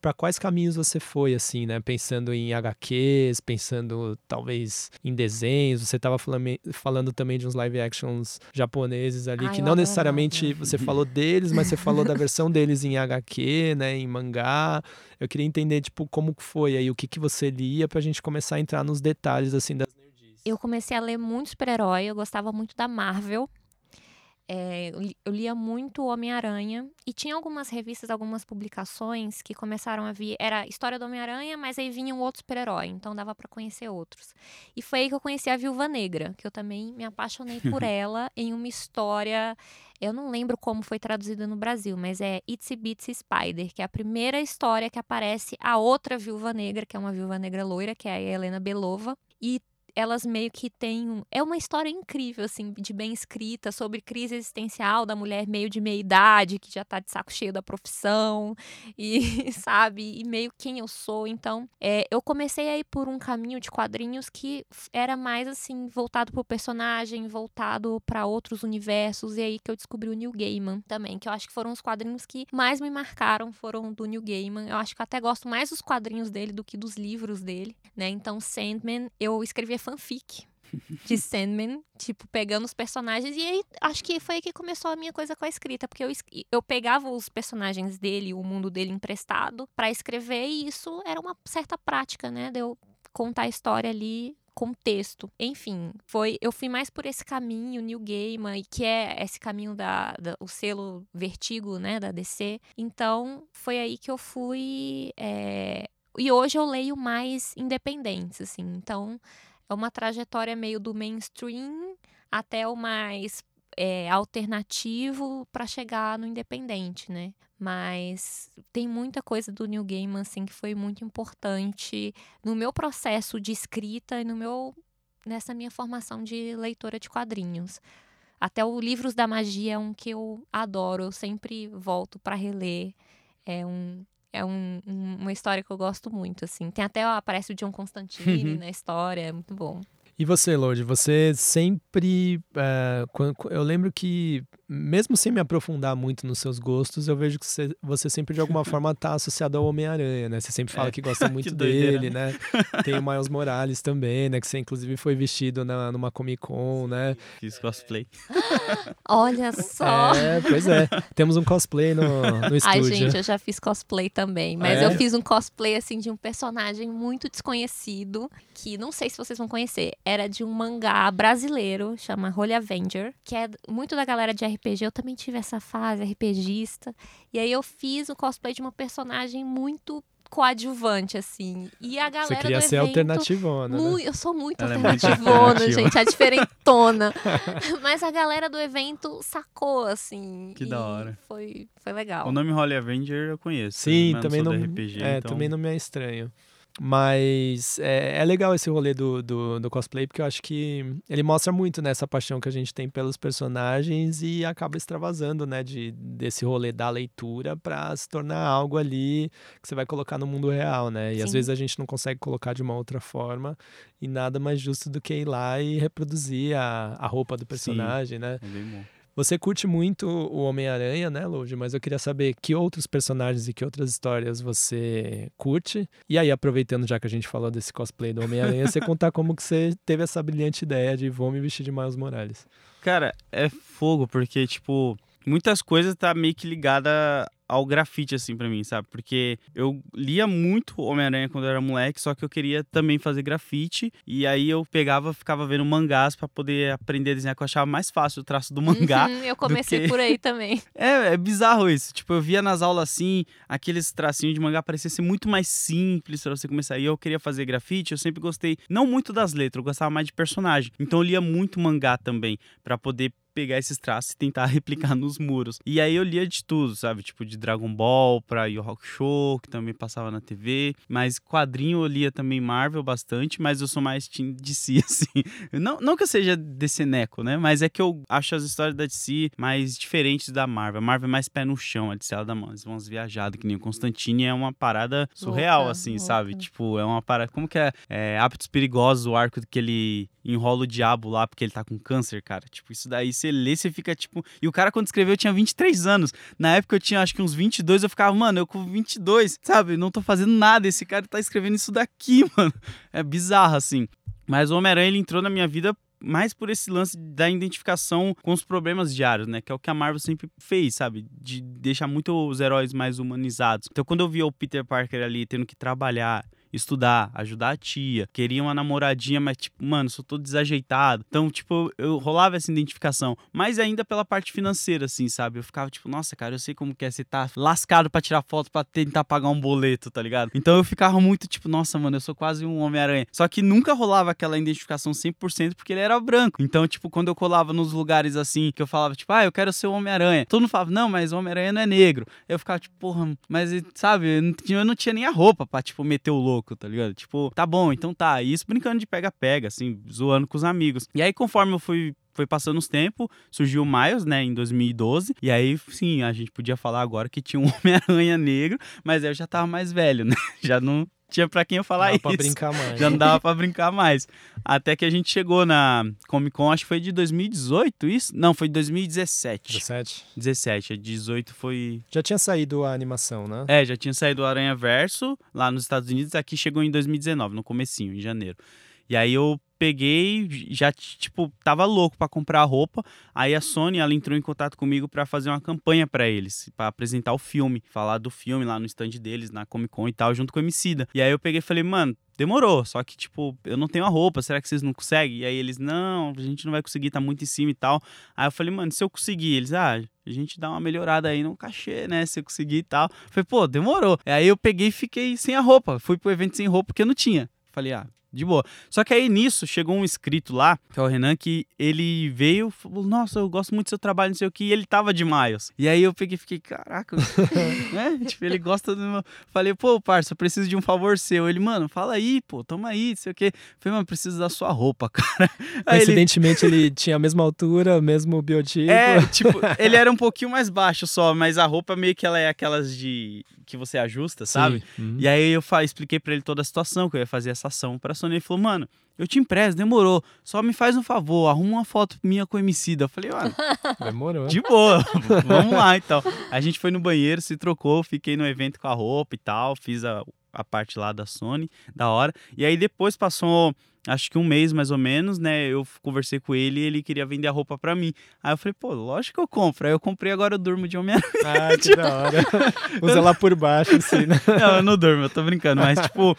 para quais caminhos você foi, assim, né? Pensando em HQs, pensando talvez em desenhos. Você estava falando, falando também de uns live actions japoneses ali, Ai, que não necessariamente você falou deles, mas você falou da versão deles em HQ, né? Em mangá. Eu queria entender, tipo, como foi aí, o que, que você lia pra gente começar a entrar nos detalhes, assim, das. Eu comecei a ler muito super-herói, eu gostava muito da Marvel. É, eu li- eu lia muito Homem-Aranha e tinha algumas revistas, algumas publicações que começaram a vir. Era história do Homem-Aranha, mas aí vinha um outro super-herói, então dava pra conhecer outros. E foi aí que eu conheci a Viúva Negra, que eu também me apaixonei por ela em uma história. Eu não lembro como foi traduzida no Brasil, mas é Itsy Bitsy Spider, que é a primeira história que aparece a outra Viúva Negra, que é uma Viúva Negra loira, que é a Helena Belova. E elas meio que têm. É uma história incrível, assim, de bem escrita, sobre crise existencial da mulher meio de meia idade, que já tá de saco cheio da profissão, e, sabe, e meio quem eu sou. Então, é, eu comecei a ir por um caminho de quadrinhos que era mais, assim, voltado pro personagem, voltado para outros universos, e aí que eu descobri o Neil Gaiman também, que eu acho que foram os quadrinhos que mais me marcaram, foram do Neil Gaiman. Eu acho que eu até gosto mais dos quadrinhos dele do que dos livros dele, né? Então, Sandman, eu escrevia fanfic de Sandman, tipo, pegando os personagens. E aí, acho que foi aí que começou a minha coisa com a escrita, porque eu, eu pegava os personagens dele, o mundo dele emprestado, pra escrever, e isso era uma certa prática, né? De eu contar a história ali com texto. Enfim, foi eu fui mais por esse caminho, New Gaiman, e que é esse caminho da, da- o selo Vertigo, né, da DC. Então, foi aí que eu fui é, e hoje eu leio mais independentes, assim. Então, é uma trajetória meio do mainstream até o mais é, alternativo para chegar no independente, né? Mas tem muita coisa do Neil Gaiman, assim, que foi muito importante no meu processo de escrita e no meu nessa minha formação de leitora de quadrinhos. Até o Livros da Magia é um que eu adoro, eu sempre volto para reler. É um é um- um- uma história que eu gosto muito, assim. Tem até aparece o John Constantine na história, é muito bom. E você, Lorde, você sempre. eh, eu lembro que, mesmo sem me aprofundar muito nos seus gostos, eu vejo que você, você sempre de alguma forma está associado ao Homem-Aranha, né? Você sempre fala É. que gosta muito Que dele, né? Tem o Miles Morales também, né? Que você inclusive foi vestido na, numa Comic Con, né? Fiz cosplay. Olha só! É, pois é. Temos um cosplay no, no estúdio. Ai, gente, eu já fiz cosplay também. Mas É? eu fiz um cosplay, assim, de um personagem muito desconhecido, que não sei se vocês vão conhecer. Era de um mangá brasileiro, chama Holy Avenger, que é muito da galera de RPG. Eu também tive essa fase RPGista. E aí eu fiz o cosplay de uma personagem muito coadjuvante, assim. E a galera Você queria do ser evento... alternativona, né? Mui- Eu sou muito Ela é alternativona, alternativa. gente, a diferentona. Mas a galera do evento sacou, assim. Que e da hora. Foi, foi legal. O nome Holly Avenger eu conheço. Sim, também não, do RPG, é, então... também não me é estranho. Mas é, é legal esse rolê do, do, do cosplay, porque eu acho que ele mostra muito né, essa paixão que a gente tem pelos personagens e acaba extravasando, né, de, desse rolê da leitura pra se tornar algo ali que você vai colocar no mundo real, né? E às Sim. vezes a gente não consegue colocar de uma outra forma e nada mais justo do que ir lá e reproduzir a, a roupa do personagem, né? É bem bom. Você curte muito o Homem-Aranha, né, Lud? Mas eu queria saber que outros personagens e que outras histórias você curte. E aí, aproveitando já que a gente falou desse cosplay do Homem-Aranha, você contar como que você teve essa brilhante ideia de vou me vestir de Miles Morales. Cara, é fogo, porque, tipo, muitas coisas tá meio que ligada ao grafite, assim, pra mim, sabe? Porque eu lia muito Homem-Aranha quando eu era moleque, só que eu queria também fazer grafite. E aí eu pegava, ficava vendo mangás pra poder aprender a desenhar, que eu achava mais fácil o traço do mangá. Uhum, eu comecei que- por aí também. É, é bizarro isso. Tipo, eu via nas aulas assim, aqueles tracinhos de mangá parecia ser muito mais simples pra você começar. E eu queria fazer grafite, eu sempre gostei, não muito das letras, eu gostava mais de personagem. Então eu lia muito mangá também, pra poder pegar esses traços e tentar replicar nos muros. E aí eu lia de tudo, sabe? Tipo, de Dragon Ball pra Yu Yu Hakusho, que também passava na TV. Mas quadrinho eu lia também Marvel bastante, mas eu sou mais Team DC, assim. Não, não que eu seja DC-neco, né? Mas é que eu acho as histórias da DC mais diferentes da Marvel. A Marvel é mais pé no chão, a DC ela dá umas, umas viajadas, que nem o Constantine é uma parada surreal, Louca, assim, louca. sabe? Tipo, é uma parada... Como que é? é Hábitos Perigosos, o arco que ele enrola o diabo lá porque ele tá com câncer, cara. Tipo, isso daí você você lê, você fica tipo. E o cara, quando escreveu, tinha 23 anos. Na época eu tinha acho que uns 22, eu ficava, mano, eu com 22, sabe? Não tô fazendo nada. Esse cara tá escrevendo isso daqui, mano. É bizarro, assim. Mas o Homem-Aranha, ele entrou na minha vida mais por esse lance da identificação com os problemas diários, né? Que é o que a Marvel sempre fez, sabe? De deixar muito os heróis mais humanizados. Então, quando eu via o Peter Parker ali tendo que trabalhar estudar, ajudar a tia, queria uma namoradinha, mas tipo, mano, sou todo desajeitado. Então, tipo, eu rolava essa identificação, mas ainda pela parte financeira, assim, sabe? Eu ficava tipo, nossa, cara, eu sei como que é você tá lascado para tirar foto para tentar pagar um boleto, tá ligado? Então eu ficava muito tipo, nossa, mano, eu sou quase um Homem-Aranha. Só que nunca rolava aquela identificação 100% porque ele era branco. Então, tipo, quando eu colava nos lugares assim, que eu falava, tipo, ah, eu quero ser o Homem-Aranha. Todo mundo falava, não, mas o Homem-Aranha não é negro. Eu ficava tipo, porra, mas sabe, eu não tinha, nem a roupa pra, tipo, meter o louco louco, tá ligado? Tipo, tá bom, então tá. E isso brincando de pega-pega, assim, zoando com os amigos. E aí, conforme eu fui foi passando os tempos, surgiu o Miles, né, em 2012. E aí, sim, a gente podia falar agora que tinha um Homem-Aranha negro, mas eu já tava mais velho, né? Já não tinha para quem eu falar dava isso. Pra brincar mais. Já não dava para brincar mais. Até que a gente chegou na Comic Con, acho que foi de 2018 isso? Não, foi de 2017. 17? 17, 18 foi... Já tinha saído a animação, né? É, já tinha saído o Aranha Verso lá nos Estados Unidos, aqui chegou em 2019, no comecinho, em janeiro. E aí eu peguei, já tipo, tava louco para comprar a roupa. Aí a Sony, ela entrou em contato comigo para fazer uma campanha para eles, para apresentar o filme, falar do filme lá no stand deles, na Comic Con e tal, junto com a Emicida. E aí eu peguei e falei, mano, demorou, só que tipo, eu não tenho a roupa, será que vocês não conseguem? E aí eles, não, a gente não vai conseguir, tá muito em cima e tal. Aí eu falei, mano, se eu conseguir, eles, ah, a gente dá uma melhorada aí no cachê, né? Se eu conseguir e tal. Eu falei, pô, demorou. Aí eu peguei e fiquei sem a roupa. Fui pro evento sem roupa porque eu não tinha. Falei, ah, de boa. Só que aí nisso chegou um inscrito lá, que é o Renan, que ele veio, falou: Nossa, eu gosto muito do seu trabalho, não sei o que, e ele tava de Miles. E aí eu peguei fiquei, caraca, né? Tipo, ele gosta do meu. Falei, pô, parça, eu preciso de um favor seu. Ele, mano, fala aí, pô, toma aí, não sei o que. Falei, mano, preciso da sua roupa, cara. Aí Coincidentemente, ele... ele... tinha a mesma altura, mesmo biotipo. É, tipo, ele era um pouquinho mais baixo só, mas a roupa meio que ela é aquelas de. que você ajusta, sabe? Uhum. E aí eu expliquei para ele toda a situação, que eu ia fazer essa ação pra Sony. Ele falou, mano, eu te empresto, demorou. Só me faz um favor, arruma uma foto minha com o Emicida. Eu falei, mano, demorou. De boa, vamos lá então. A gente foi no banheiro, se trocou, fiquei no evento com a roupa e tal, fiz a, a parte lá da Sony, da hora. E aí depois passou acho que um mês mais ou menos, né? Eu conversei com ele e ele queria vender a roupa para mim. Aí eu falei, pô, lógico que eu compro. Aí eu comprei, agora eu durmo de Homem-Aranha. Ah, que da hora. Usa lá por baixo, assim, né? Não, eu não durmo, eu tô brincando. Mas, tipo,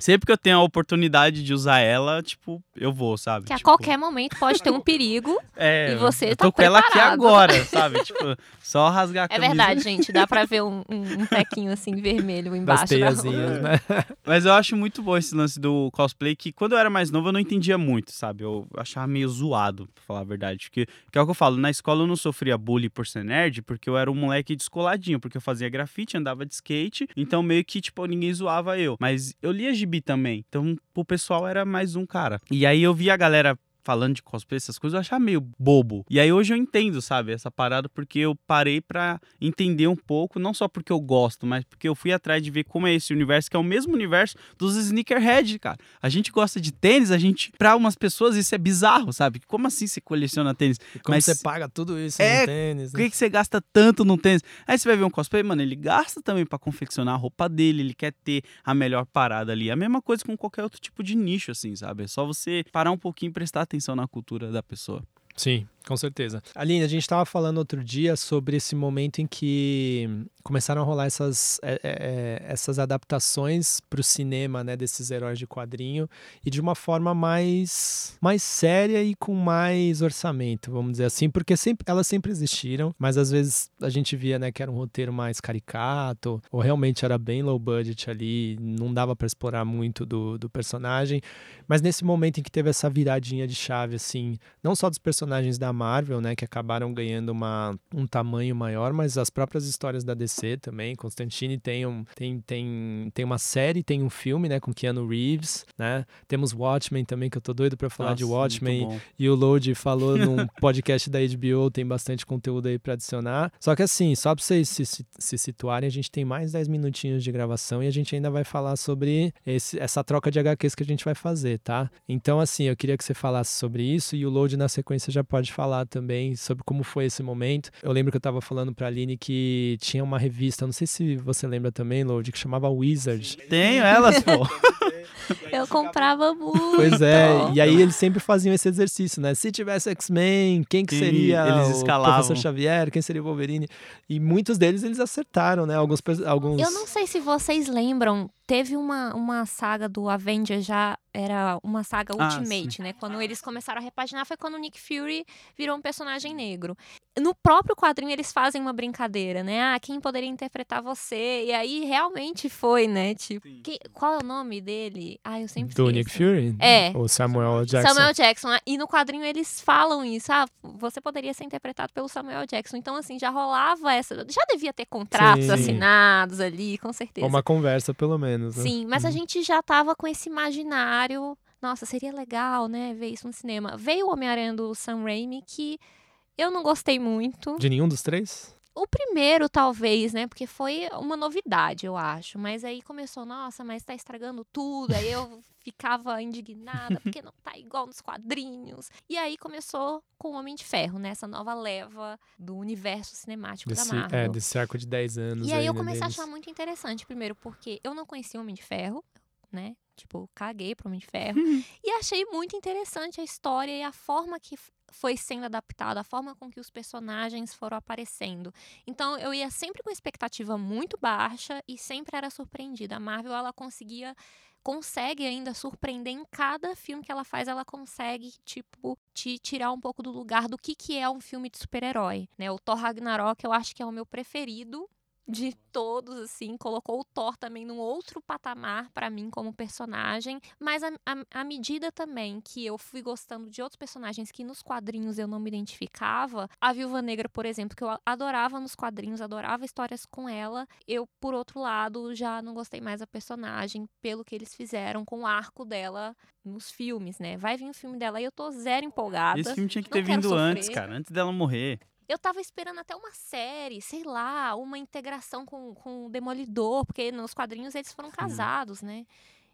sempre que eu tenho a oportunidade de usar ela, tipo, eu vou, sabe? Que tipo, a qualquer momento pode ter um perigo é, e você eu tá tô com preparado. ela aqui agora, sabe? tipo, só rasgar a É camisa. verdade, gente. Dá pra ver um, um, um tequinho assim vermelho embaixo. Das teiazinhas, né? Mas eu acho muito bom esse lance do cosplay, que quando eu era mais novo eu não entendia muito, sabe? Eu achava meio zoado, pra falar a verdade. Porque, que é o que eu falo, na escola eu não sofria bullying por ser nerd, porque eu era um moleque descoladinho, porque eu fazia grafite, andava de skate, então meio que, tipo, ninguém zoava eu. Mas eu lia gibi também, então pro pessoal era mais um cara. E aí eu via a galera falando de cosplay, essas coisas, eu achava meio bobo. E aí hoje eu entendo, sabe, essa parada, porque eu parei pra entender um pouco, não só porque eu gosto, mas porque eu fui atrás de ver como é esse universo, que é o mesmo universo dos sneakerhead, cara. A gente gosta de tênis, a gente, pra umas pessoas isso é bizarro, sabe? Como assim você coleciona tênis? E como mas você paga tudo isso é, no tênis, Por né? que, que você gasta tanto no tênis? Aí você vai ver um cosplay, mano, ele gasta também pra confeccionar a roupa dele, ele quer ter a melhor parada ali. A mesma coisa com qualquer outro tipo de nicho, assim, sabe? É só você parar um pouquinho e prestar atenção na cultura da pessoa. Sim, com certeza. Aline, a gente estava falando outro dia sobre esse momento em que começaram a rolar essas, é, é, essas adaptações para o cinema, né, desses heróis de quadrinho e de uma forma mais, mais séria e com mais orçamento, vamos dizer assim, porque sempre, elas sempre existiram, mas às vezes a gente via, né, que era um roteiro mais caricato ou realmente era bem low budget ali, não dava para explorar muito do, do personagem, mas nesse momento em que teve essa viradinha de chave, assim, não só dos personagens da Marvel, né, que acabaram ganhando uma, um tamanho maior, mas as próprias histórias da DC também. Constantine tem, um, tem, tem, tem uma série, tem um filme, né, com Keanu Reeves, né? Temos Watchmen também, que eu tô doido para falar Nossa, de Watchmen. E o Load falou num podcast da HBO, tem bastante conteúdo aí para adicionar. Só que assim, só pra vocês se, se, se situarem, a gente tem mais 10 minutinhos de gravação e a gente ainda vai falar sobre esse, essa troca de HQs que a gente vai fazer, tá? Então, assim, eu queria que você falasse sobre isso e o Load na sequência já pode falar falar também sobre como foi esse momento. Eu lembro que eu tava falando pra Aline que tinha uma revista, não sei se você lembra também, Lord, que chamava Wizard. Tenho elas, pô. Eu comprava muito. Pois é, e aí eles sempre faziam esse exercício, né? Se tivesse X-Men, quem que Sim, seria eles o escalavam. Professor Xavier, quem seria o Wolverine? E muitos deles eles acertaram, né? Alguns alguns Eu não sei se vocês lembram, teve uma, uma saga do Avengers já, era uma saga Ah, Ultimate, né? Quando eles começaram a repaginar foi quando o Nick Fury virou um personagem negro. No próprio quadrinho eles fazem uma brincadeira, né? Ah, quem poderia interpretar você? E aí realmente foi, né? Tipo, Sim. que- qual é o nome dele? Ah, eu sempre do. Nick Fury, É. o Samuel Jackson. Samuel Jackson. ah, E no quadrinho eles falam isso. Ah, você poderia ser interpretado pelo Samuel Jackson. Então, assim, já rolava essa. Já devia ter contratos Sim. assinados ali, com certeza. Uma conversa pelo menos, né? Sim, mas a Uhum. gente já tava com esse imaginário. Nossa, seria legal, né? Ver isso no cinema. Veio o Homem-Aranha do Sam Raimi, que eu não gostei muito. De nenhum dos três? O primeiro, talvez, né? Porque foi uma novidade, eu acho. Mas aí começou, nossa, mas tá estragando tudo. Aí eu ficava indignada, porque não tá igual nos quadrinhos. E aí começou com o Homem de Ferro, né? Essa nova leva do universo cinemático Desse, da Marvel. é, desse arco de 10 anos. E aí eu né, comecei a deles. achar muito interessante, primeiro, porque eu não conhecia o Homem de Ferro, né? Tipo, caguei pro Homem de Ferro. e achei muito interessante a história e a forma que foi sendo adaptada, a forma com que os personagens foram aparecendo. Então, eu ia sempre com expectativa muito baixa e sempre era surpreendida. A Marvel, ela conseguia consegue ainda surpreender em cada filme que ela faz, ela consegue, tipo, te tirar um pouco do lugar do que, que é um filme de super-herói, né? O Thor Ragnarok eu acho que é o meu preferido de todos, assim, colocou o Thor também num outro patamar pra mim como personagem, mas à medida também que eu fui gostando de outros personagens que nos quadrinhos eu não me identificava, a Viúva Negra, por exemplo, que eu adorava nos quadrinhos, adorava histórias com ela, eu, por outro lado, já não gostei mais da personagem pelo que eles fizeram com o arco dela nos filmes, né? Vai vir o filme dela e eu tô zero empolgada. Esse filme tinha que ter vindo sofrer. antes, cara, antes dela morrer. Eu tava esperando até uma série, sei lá, uma integração com, com o Demolidor, porque nos quadrinhos eles foram casados, né?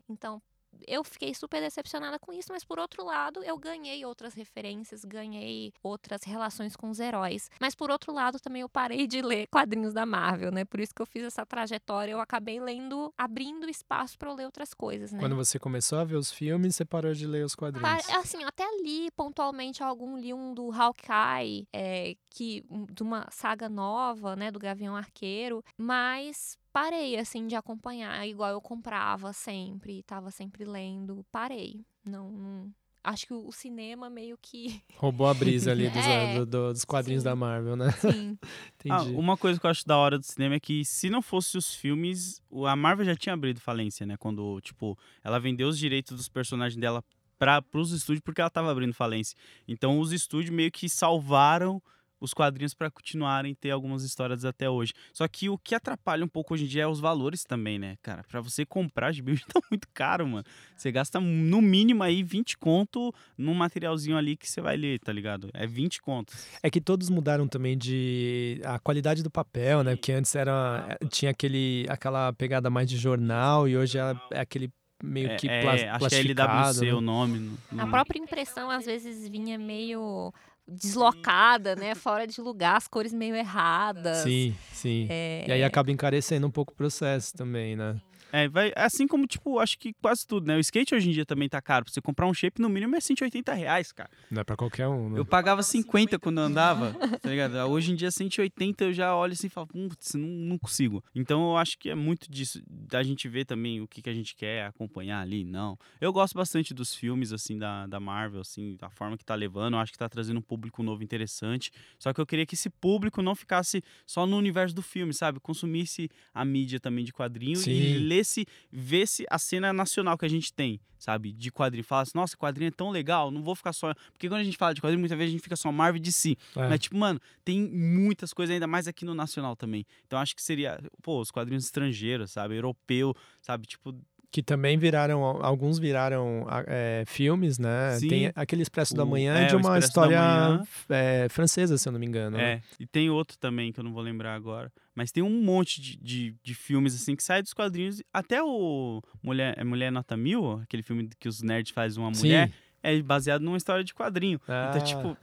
Então, eu fiquei super decepcionada com isso, mas por outro lado, eu ganhei outras referências, ganhei outras relações com os heróis. Mas por outro lado, também eu parei de ler quadrinhos da Marvel, né? Por isso que eu fiz essa trajetória, eu acabei lendo, abrindo espaço pra eu ler outras coisas, né? Quando você começou a ver os filmes, você parou de ler os quadrinhos. Assim, eu até li pontualmente algum, li um do Hawkeye, é, que, de uma saga nova, né, do Gavião Arqueiro, mas parei, assim, de acompanhar, igual eu comprava sempre, tava sempre lendo, parei, não, não- acho que o, cinema meio que, Roubou a brisa ali dos, É, do- do- dos quadrinhos sim. da Marvel, né? sim, Ah, Entendi. uma coisa que eu acho da hora do cinema é que se não fosse os filmes, o- a Marvel já tinha abrido falência, né? Quando, tipo, ela vendeu os direitos dos personagens dela para os estúdios porque ela tava abrindo falência. Então os estúdios meio que salvaram os quadrinhos para continuarem ter algumas histórias até hoje. Só que o que atrapalha um pouco hoje em dia é os valores também, né, cara? Para você comprar gibi hoje tá muito caro, mano. Você gasta no mínimo aí 20 conto num materialzinho ali que você vai ler, tá ligado? É 20 contos. É que todos mudaram também de a qualidade do papel, né? Porque antes era tinha aquele aquela pegada mais de jornal e hoje é, é aquele meio que é, plas, é, acho que é. LWC né? o nome. não- a própria impressão às vezes vinha meio deslocada, né, fora de lugar, as cores meio erradas, Sim, sim. é, E aí acaba encarecendo um pouco o processo também, né? É, vai, assim como, tipo, acho que quase tudo, né? O skate hoje em dia também tá caro. Pra você comprar um shape, no mínimo é 180 reais, cara. Não é pra qualquer um, né? Eu pagava 50 quando eu andava, tá ligado? Hoje em dia, 180 eu já olho assim e falo, putz, não, não consigo. Então eu acho que é muito disso, da gente ver também o que, que a gente quer acompanhar ali, não. Eu gosto bastante dos filmes, assim, da, da Marvel, assim, da forma que tá levando. Eu acho que tá trazendo um público novo interessante. Só que eu queria que esse público não ficasse só no universo do filme, sabe? Consumisse a mídia também de quadrinho Sim. e lesse, vesse a cena nacional que a gente tem, sabe? De quadrinho. Fala assim, nossa, quadrinho é tão legal, não vou ficar só. Porque quando a gente fala de quadrinho, muitas vezes a gente fica só Marvel de si. É. Mas, tipo, mano, tem muitas coisas ainda mais aqui no nacional também. Então acho que seria, pô, os quadrinhos estrangeiros, sabe? Europeu, sabe? Tipo, Que também viraram, alguns viraram é, filmes, né? Sim. Tem aquele Expresso da O- Manhã é, de uma da história Manhã. é, francesa, se eu não me engano. né? é. E tem outro também que eu não vou lembrar agora. Mas tem um monte de, de, de filmes, assim, que sai dos quadrinhos. Até o Mulher, é Mulher Nota Mil, aquele filme que os nerds fazem uma Sim. mulher, é baseado numa história de quadrinho. Ah, Então, tipo,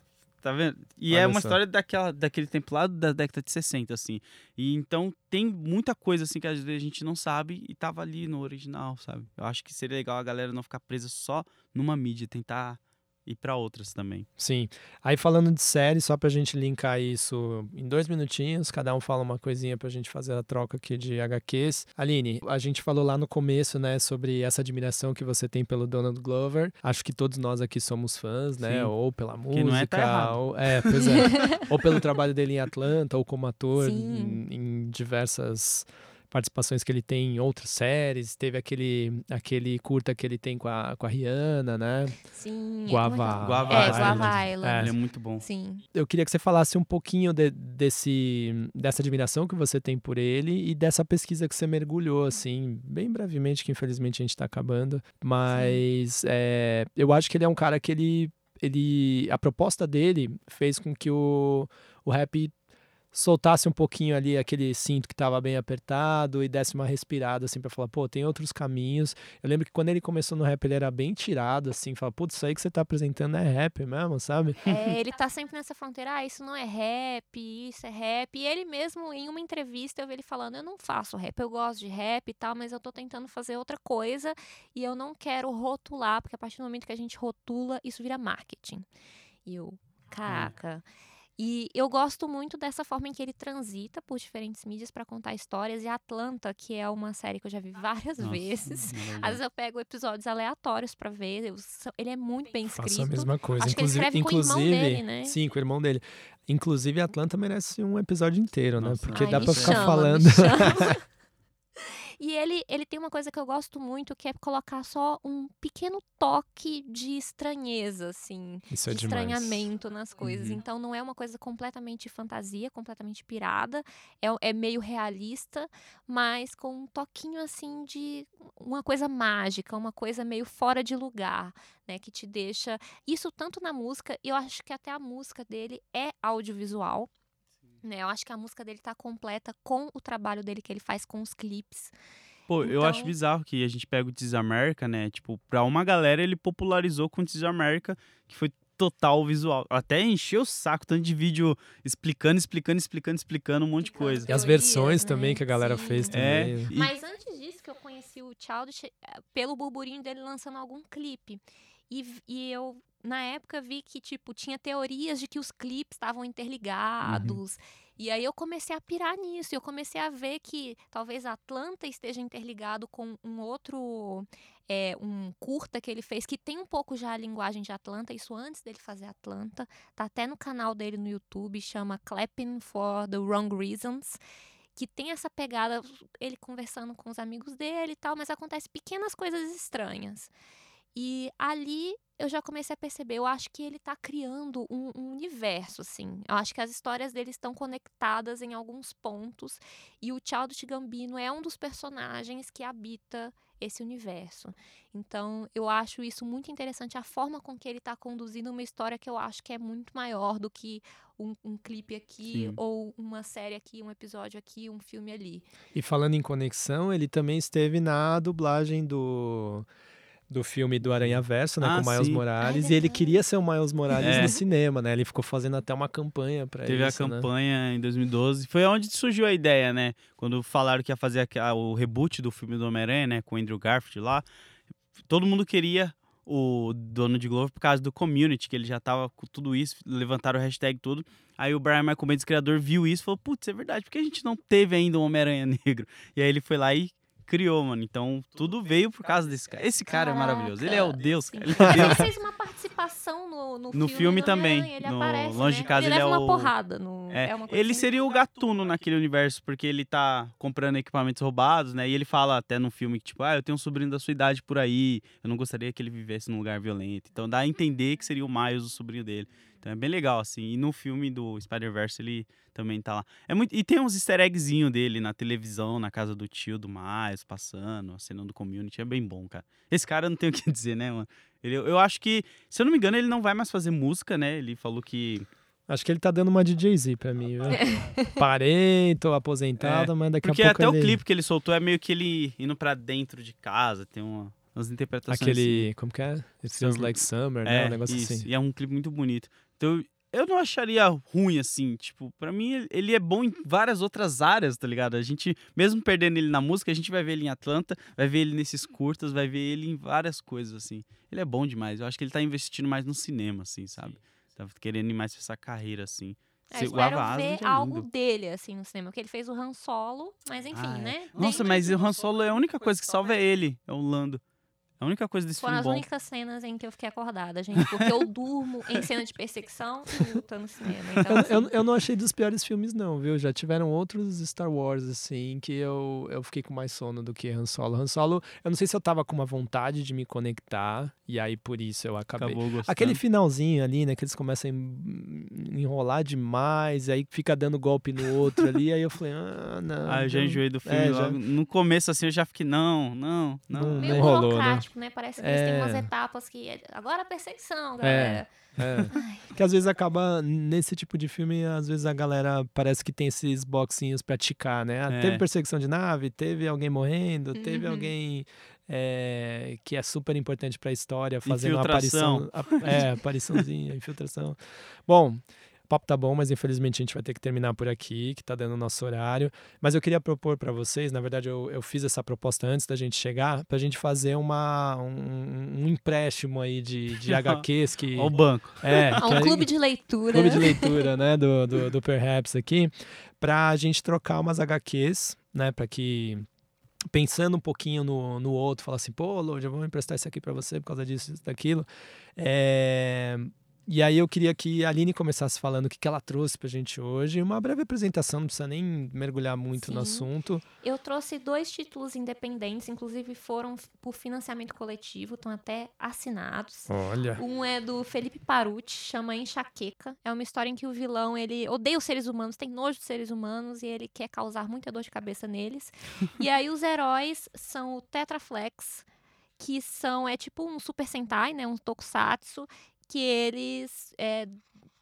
Tá vendo? E Olha é uma só. história daquela, daquele tempo lá da década de 60, assim. E então tem muita coisa, assim, que às vezes a gente não sabe e tava ali no original, sabe? Eu acho que seria legal a galera não ficar presa só numa mídia, tentar ir pra outras também. Sim. Aí falando de série, só pra gente linkar isso em dois minutinhos, cada um fala uma coisinha pra gente fazer a troca aqui de HQs. Aline, a gente falou lá no começo, né, sobre essa admiração que você tem pelo Donald Glover. Acho que todos nós aqui somos fãs, né? Sim. Ou pela música, Que não é, tá ou é, pois é. ou pelo trabalho dele em Atlanta, ou como ator em, em diversas participações que ele tem em outras séries. Teve aquele, aquele curta que ele tem com a, com a Rihanna, né? Sim. Guava, Guava É. Guava Island. Ele é muito bom. Sim. eu queria que você falasse um pouquinho de- desse, dessa admiração que você tem por ele e dessa pesquisa que você mergulhou, assim, bem brevemente, que infelizmente a gente está acabando. Mas é, eu acho que ele é um cara que ele, ele. A proposta dele fez com que o, o rap soltasse um pouquinho ali aquele cinto que estava bem apertado e desse uma respirada assim para falar, pô, tem outros caminhos. Eu lembro que quando ele começou no rap ele era bem tirado assim, fala, putz, isso aí que você tá apresentando é rap mesmo, sabe? É, ele tá sempre nessa fronteira, ah, isso não é rap, isso é rap. E ele mesmo, em uma entrevista, eu vi ele falando, eu não faço rap, eu gosto de rap e tal, mas eu tô tentando fazer outra coisa e eu não quero rotular, porque a partir do momento que a gente rotula, isso vira marketing. E eu, caraca. E eu gosto muito dessa forma em que ele transita por diferentes mídias para contar histórias. E Atlanta, que é uma série que eu já vi várias Nossa, vezes. maravilhoso. Às vezes eu pego episódios aleatórios para ver. eu- ele é muito bem escrito. Faço a mesma coisa. Acho que ele inclusive, com o irmão inclusive, dele, né? sim, com o irmão dele. Inclusive, Atlanta merece um episódio inteiro, né? Nossa, Porque Ai, dá pra ficar chama, falando. E ele, ele tem uma coisa que eu gosto muito, que é colocar só um pequeno toque de estranheza, assim. Isso é de demais. estranhamento nas coisas. Uhum. Então não é uma coisa completamente fantasia, completamente pirada. É, é meio realista, mas com um toquinho assim de uma coisa mágica, uma coisa meio fora de lugar, né? Que te deixa. Isso tanto na música, e eu acho que até a música dele é audiovisual. Né? Eu acho que a música dele tá completa com o trabalho dele que ele faz com os clipes. Pô, eu acho Então- bizarro que a gente pega o This America, né? Tipo, pra uma galera ele popularizou com o This America, que foi total visual. Até encheu o saco, tanto de vídeo explicando, explicando, explicando, explicando um monte de coisa. E as versões também né? que a galera Sim. fez É, também. e- Mas antes disso, que eu conheci o Childish eh, pelo burburinho dele lançando algum clipe. E, e eu, na época, vi que, tipo, tinha teorias de que os clipes estavam interligados. E aí eu comecei a pirar nisso. Eu comecei a ver que talvez Atlanta esteja interligado com um outro. é, um curta que ele fez, que tem um pouco já a linguagem de Atlanta, isso antes dele fazer Atlanta. Tá até no canal dele no YouTube, chama Clapping for the Wrong Reasons que tem essa pegada, ele conversando com os amigos dele e tal, mas acontece pequenas coisas estranhas. E ali eu já comecei a perceber, eu acho que ele tá criando um, um universo, assim. Eu acho que as histórias dele estão conectadas em alguns pontos. E o Childish Gambino é um dos personagens que habita esse universo. Então, eu acho isso muito interessante, a forma com que ele tá conduzindo uma história que eu acho que é muito maior do que um, um clipe aqui, Sim. ou uma série aqui, um episódio aqui, um filme ali. E falando em conexão, ele também esteve na dublagem do do filme do Aranha Verso, né, Ah, com o Miles sim. Morales, Ah, é e ele queria ser o Miles Morales É. no cinema, né? Ele ficou fazendo até uma campanha para Teve isso, a né? campanha em 2012. Foi onde surgiu a ideia, né? Quando falaram que ia fazer o reboot do filme do Homem-Aranha, né? Com o Andrew Garfield lá. Todo mundo queria o dono de Glover por causa do community, que ele já tava com tudo isso, levantaram o hashtag tudo. Aí o Brian Michael Bendis, criador, viu isso e falou: Putz, é verdade, por que a gente não teve ainda um Homem-Aranha negro? E aí ele foi lá e criou, mano. Então tudo veio por causa desse cara. Esse cara é maravilhoso. Ele é o Caraca, Deus, cara. Ele é Deus. Ele fez uma participação no, no, No filme do também, Ele no aparece, Longe né? de Casa ele, ele é uma o- porrada. No, É, é uma coisa ele assim. seria o gatuno naquele universo, porque ele tá comprando equipamentos roubados, né? E ele fala até no filme que, tipo, ah, eu tenho um sobrinho da sua idade por aí, eu não gostaria que ele vivesse num lugar violento. Então dá a entender que seria o Miles o sobrinho dele. Então é bem legal, assim. E no filme do Spider-Verse ele também tá lá. É muito... E tem uns easter eggzinho dele na televisão, na casa do tio do Miles, passando, acenando do community. É bem bom, cara. Esse cara eu não tenho o que dizer, né, mano? Ele, eu acho que, se eu não me engano, ele não vai mais fazer música, né? Ele falou que Acho que ele tá dando uma de Jay-Z pra mim, viu? Parei, tô aposentado, mas daqui É, Porque a pouco até ele... o clipe que ele soltou é meio que ele indo pra dentro de casa, tem uma, umas interpretações. Aquele, como que é? It feels like summer, assim. né? é, Um negócio isso, assim. E é um clipe muito bonito. Então, eu não acharia ruim, assim. Tipo, pra mim, ele é bom em várias outras áreas, tá ligado? A gente, mesmo perdendo ele na música, a gente vai ver ele em Atlanta, vai ver ele nesses curtas, vai ver ele em várias coisas, assim. Ele é bom demais. Eu acho que ele tá investindo mais no cinema, assim, sabe? Tá querendo ir mais pra essa carreira, assim. É, Se- espero ver é algo dele, assim, no cinema. Porque ele fez o Han Solo, mas enfim, Ah, é. né? Nossa, Nem- mas o Han Solo é a única coisa que salva é ele, é o Lando. A única coisa desse Foram filme as bom. únicas cenas em que eu fiquei acordada, gente. Porque eu durmo em cena de perseguição e luta no cinema. Então, Eu, assim, eu, eu não achei dos piores filmes, não, viu? Já tiveram outros Star Wars, assim, que eu, eu fiquei com mais sono do que Han Solo. Han Solo, eu não sei se eu tava com uma vontade de me conectar, e aí por isso eu acabei. Aquele finalzinho ali, né, que eles começam a enrolar demais, aí fica dando golpe no outro ali, aí eu falei, ah, não. Ah, eu já enjoei do filme. É, já-. No começo, assim, eu já fiquei, não, não, não. Não- não rolou, né? Burocrático, né? Parece que eles têm umas É. etapas que. é- Agora a perseguição, galera. É. Que às vezes acaba, nesse tipo de filme, às vezes a galera parece que tem esses boxinhos pra ticar, né? Ah, É. Teve perseguição de nave, teve alguém morrendo, teve Uhum. alguém é, que é super importante pra história, fazendo uma Infiltração. aparição. a- É, apariçãozinha, infiltração. Bom. O papo tá bom, mas infelizmente a gente vai ter que terminar por aqui, que tá dando o nosso horário. Mas eu queria propor pra vocês, na verdade eu, eu fiz essa proposta antes da gente chegar, pra gente fazer uma, um, um empréstimo aí de, de HQs que... Ó o banco. É, que um clube de leitura. clube de leitura, né, do, do, do Perhaps aqui, pra gente trocar umas HQs, né, pra que pensando um pouquinho no, no outro, falar assim, pô, Lorde, eu vou emprestar isso aqui pra você por causa disso, isso, daquilo. É, E aí eu queria que a Aline começasse falando o que, que ela trouxe pra gente hoje, uma breve apresentação, não precisa nem mergulhar muito no Sim. assunto. Eu trouxe dois títulos independentes, inclusive foram por financiamento coletivo, estão até assinados. Olha. Um é do Felipe Paruti, chama Enxaqueca. É uma história em que o vilão, ele odeia os seres humanos, tem nojo dos seres humanos e ele quer causar muita dor de cabeça neles. e aí os heróis são o Tetraflex, que são, é tipo um Super Sentai, né, um Tokusatsu, que eles, é,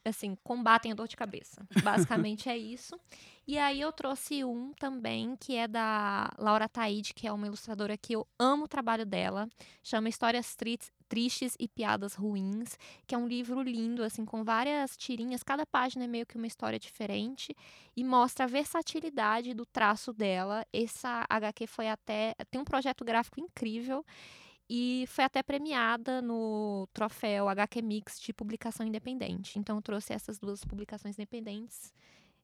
assim, combatem a dor de cabeça. Basicamente é isso. E aí eu trouxe um também, que é da Laura Taide, que é uma ilustradora que eu amo o trabalho dela. Chama Histórias Tri- Tristes e Piadas Ruins, que é um livro lindo, assim, com várias tirinhas. Cada página é meio que uma história diferente e mostra a versatilidade do traço dela. Essa HQ foi até. tem um projeto gráfico incrível e foi até premiada no troféu HQ Mix de publicação independente. Então eu trouxe essas duas publicações independentes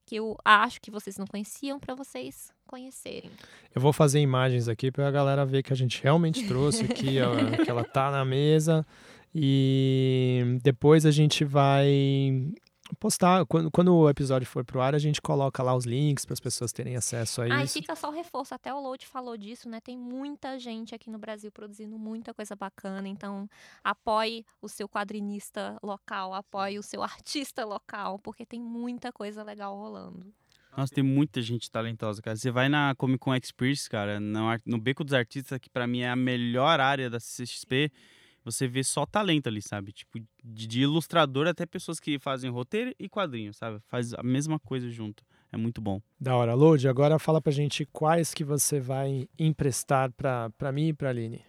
que eu acho que vocês não conheciam para vocês conhecerem. Eu vou fazer imagens aqui pra galera ver que a gente realmente trouxe aqui, ó, que ela tá na mesa. E depois a gente vai postar, quando, quando o episódio for pro ar, a gente coloca lá os links para as pessoas terem acesso a Ah, e isso. fica só o reforço, até o Load falou disso, né? Tem muita gente aqui no Brasil produzindo muita coisa bacana, então apoie o seu quadrinista local, apoie o seu artista local, porque tem muita coisa legal rolando. Nossa, tem muita gente talentosa, cara. Você vai na Comic Con Experience, cara, no, no Beco dos Artistas, que pra mim é a melhor área da CXP, você vê só talento ali, sabe? Tipo, de, de ilustrador até pessoas que fazem roteiro e quadrinho, sabe? Faz a mesma coisa junto. É muito bom. Da hora, Load, agora fala pra gente quais que você vai emprestar pra, pra mim e pra Aline.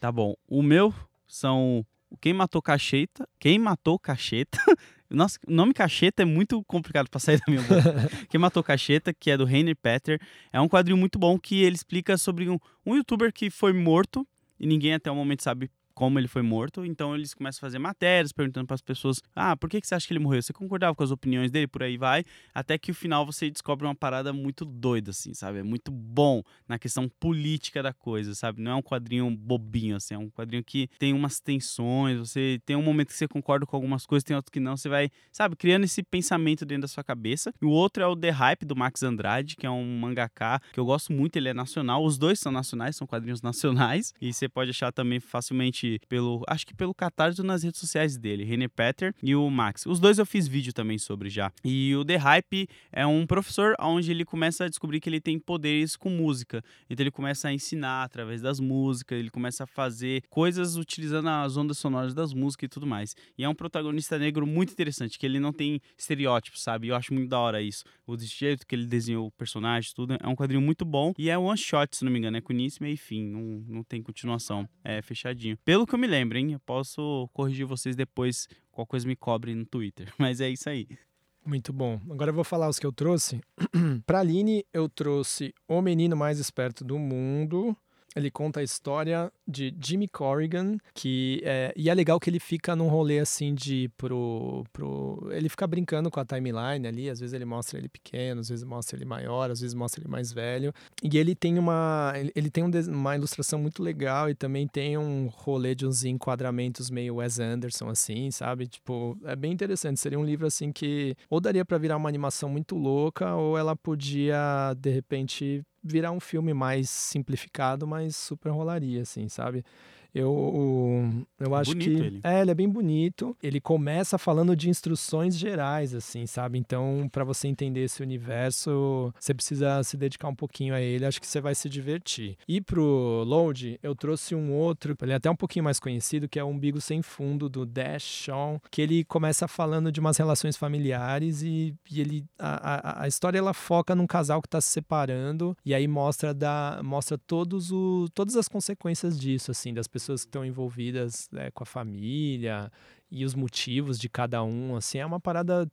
Tá bom. O meu são Quem Matou Cacheta. Quem Matou Cacheta. Nossa, o nome Cacheta é muito complicado pra sair da minha boca. Quem Matou Cacheta, que é do Rainer Petter. É um quadrinho muito bom que ele explica sobre um, um youtuber que foi morto e ninguém até o momento sabe como ele foi morto. Então eles começam a fazer matérias perguntando para as pessoas: "Ah, por que que você acha que ele morreu? Você concordava com as opiniões dele? Por aí vai". Até que o final você descobre uma parada muito doida assim, sabe? É muito bom na questão política da coisa, sabe? Não é um quadrinho bobinho assim, é um quadrinho que tem umas tensões, você tem um momento que você concorda com algumas coisas, tem outro que não, você vai, sabe, criando esse pensamento dentro da sua cabeça. E o outro é o The Hype do Max Andrade, que é um mangaká que eu gosto muito, ele é nacional, os dois são nacionais, são quadrinhos nacionais, e você pode achar também facilmente pelo, acho que pelo Catarse nas redes sociais dele, René Petter e o Max. Os dois eu fiz vídeo também sobre já. E o The Hype é um professor onde ele começa a descobrir que ele tem poderes com música. Então ele começa a ensinar através das músicas, ele começa a fazer coisas utilizando as ondas sonoras das músicas e tudo mais. E é um protagonista negro muito interessante, que ele não tem estereótipos, sabe? Eu acho muito da hora isso. O jeito que ele desenhou o personagem, tudo. É um quadrinho muito bom. E é one shot, se não me engano. É com início, meio e fim. Não, não tem continuação. É fechadinho. Pelo que eu me lembro, hein? Eu posso corrigir vocês depois Qualquer coisa me cobre no Twitter. Mas é isso aí. Muito bom. Agora eu vou falar os que eu trouxe. Para Aline, eu trouxe O Menino Mais Esperto do Mundo, ele conta a história de Jimmy Corrigan, que é, e é legal que ele fica num rolê assim de pro, pro ele fica brincando com a timeline ali, às vezes ele mostra ele pequeno, às vezes mostra ele maior, às vezes mostra ele mais velho. E ele tem uma ele tem um, uma ilustração muito legal e também tem um rolê de uns enquadramentos meio Wes Anderson assim, sabe? Tipo, é bem interessante, seria um livro assim que ou daria para virar uma animação muito louca ou ela podia de repente virar um filme mais simplificado, mas super rolaria, assim, sabe? Eu, eu acho bonito que. Ele. É, ele é bem bonito. Ele começa falando de instruções gerais, assim, sabe? Então, para você entender esse universo, você precisa se dedicar um pouquinho a ele. Acho que você vai se divertir. E pro Load, eu trouxe um outro, ele é até um pouquinho mais conhecido, que é o Umbigo Sem Fundo, do Dash Shawn, que ele começa falando de umas relações familiares e, e ele. A, a, a, história ela foca num casal que tá se separando e aí mostra, da, mostra todos o, todas as consequências disso, assim, das pessoas que estão envolvidas né, com a família e os motivos de cada um, assim, é uma parada.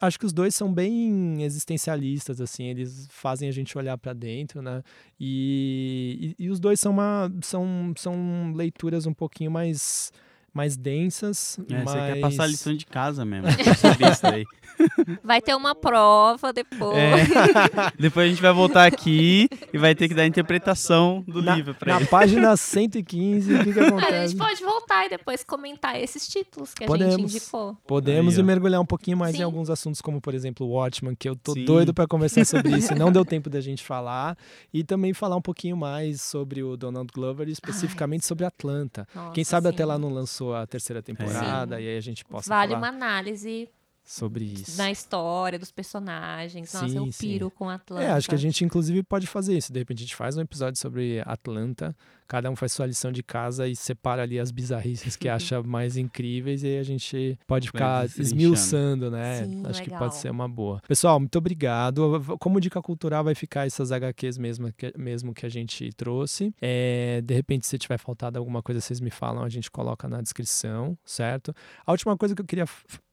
Acho que os dois são bem existencialistas, assim, eles fazem a gente olhar para dentro, né? E, e, e, os dois são uma são, são leituras um pouquinho mais mais densas. É, mais... Você quer passar a lição de casa mesmo. Vai ter uma prova depois. É. depois a gente vai voltar aqui e vai ter que dar a interpretação do na, livro pra na ele. Na página 115, o que, que acontece? A gente pode voltar e depois comentar esses títulos que Podemos. a gente indicou. Podemos aí, e mergulhar um pouquinho mais Sim. em alguns assuntos, como por exemplo o Watchman, que eu tô Sim. doido para conversar sobre isso e não deu tempo da gente falar. E também falar um pouquinho mais sobre o Donald Glover, especificamente Ai. sobre Atlanta. Nossa, Quem sabe sim. até lá não lançou a terceira temporada e aí a gente possa vale falar. uma análise sobre isso. Na história dos personagens. Nossa, sim, eu piro sim. com Atlanta. É, acho que a gente inclusive pode fazer isso. De repente a gente faz um episódio sobre Atlanta, cada um faz sua lição de casa e separa ali as bizarrices que acha mais incríveis e aí a gente pode ficar esmiuçando, né? Sim, acho legal. que pode ser uma boa. Pessoal, muito obrigado. Como dica cultural vai ficar essas HQs mesmo que, mesmo que a gente trouxe. É, de repente, se tiver faltado alguma coisa, vocês me falam, a gente coloca na descrição, certo? A última coisa que eu queria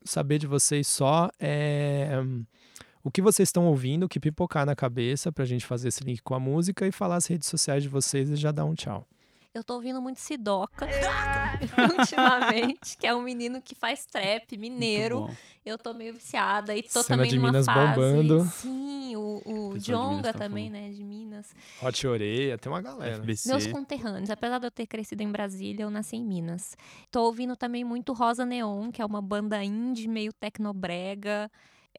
saber de vocês só é o que vocês estão ouvindo, o que pipocar na cabeça pra gente fazer esse link com a música e falar as redes sociais de vocês e já dar um tchau. Eu tô ouvindo muito Sidoca ultimamente, que é um menino que faz trap, mineiro. Eu tô meio viciada e tô Cena também de numa Minas fase. bombando. Sim, o, o Jonga também, né, de Minas. Hot Oreia, tem uma galera. FBC. Meus conterrâneos, apesar de eu ter crescido em Brasília, eu nasci em Minas. Tô ouvindo também muito Rosa Neon, que é uma banda indie meio tecnobrega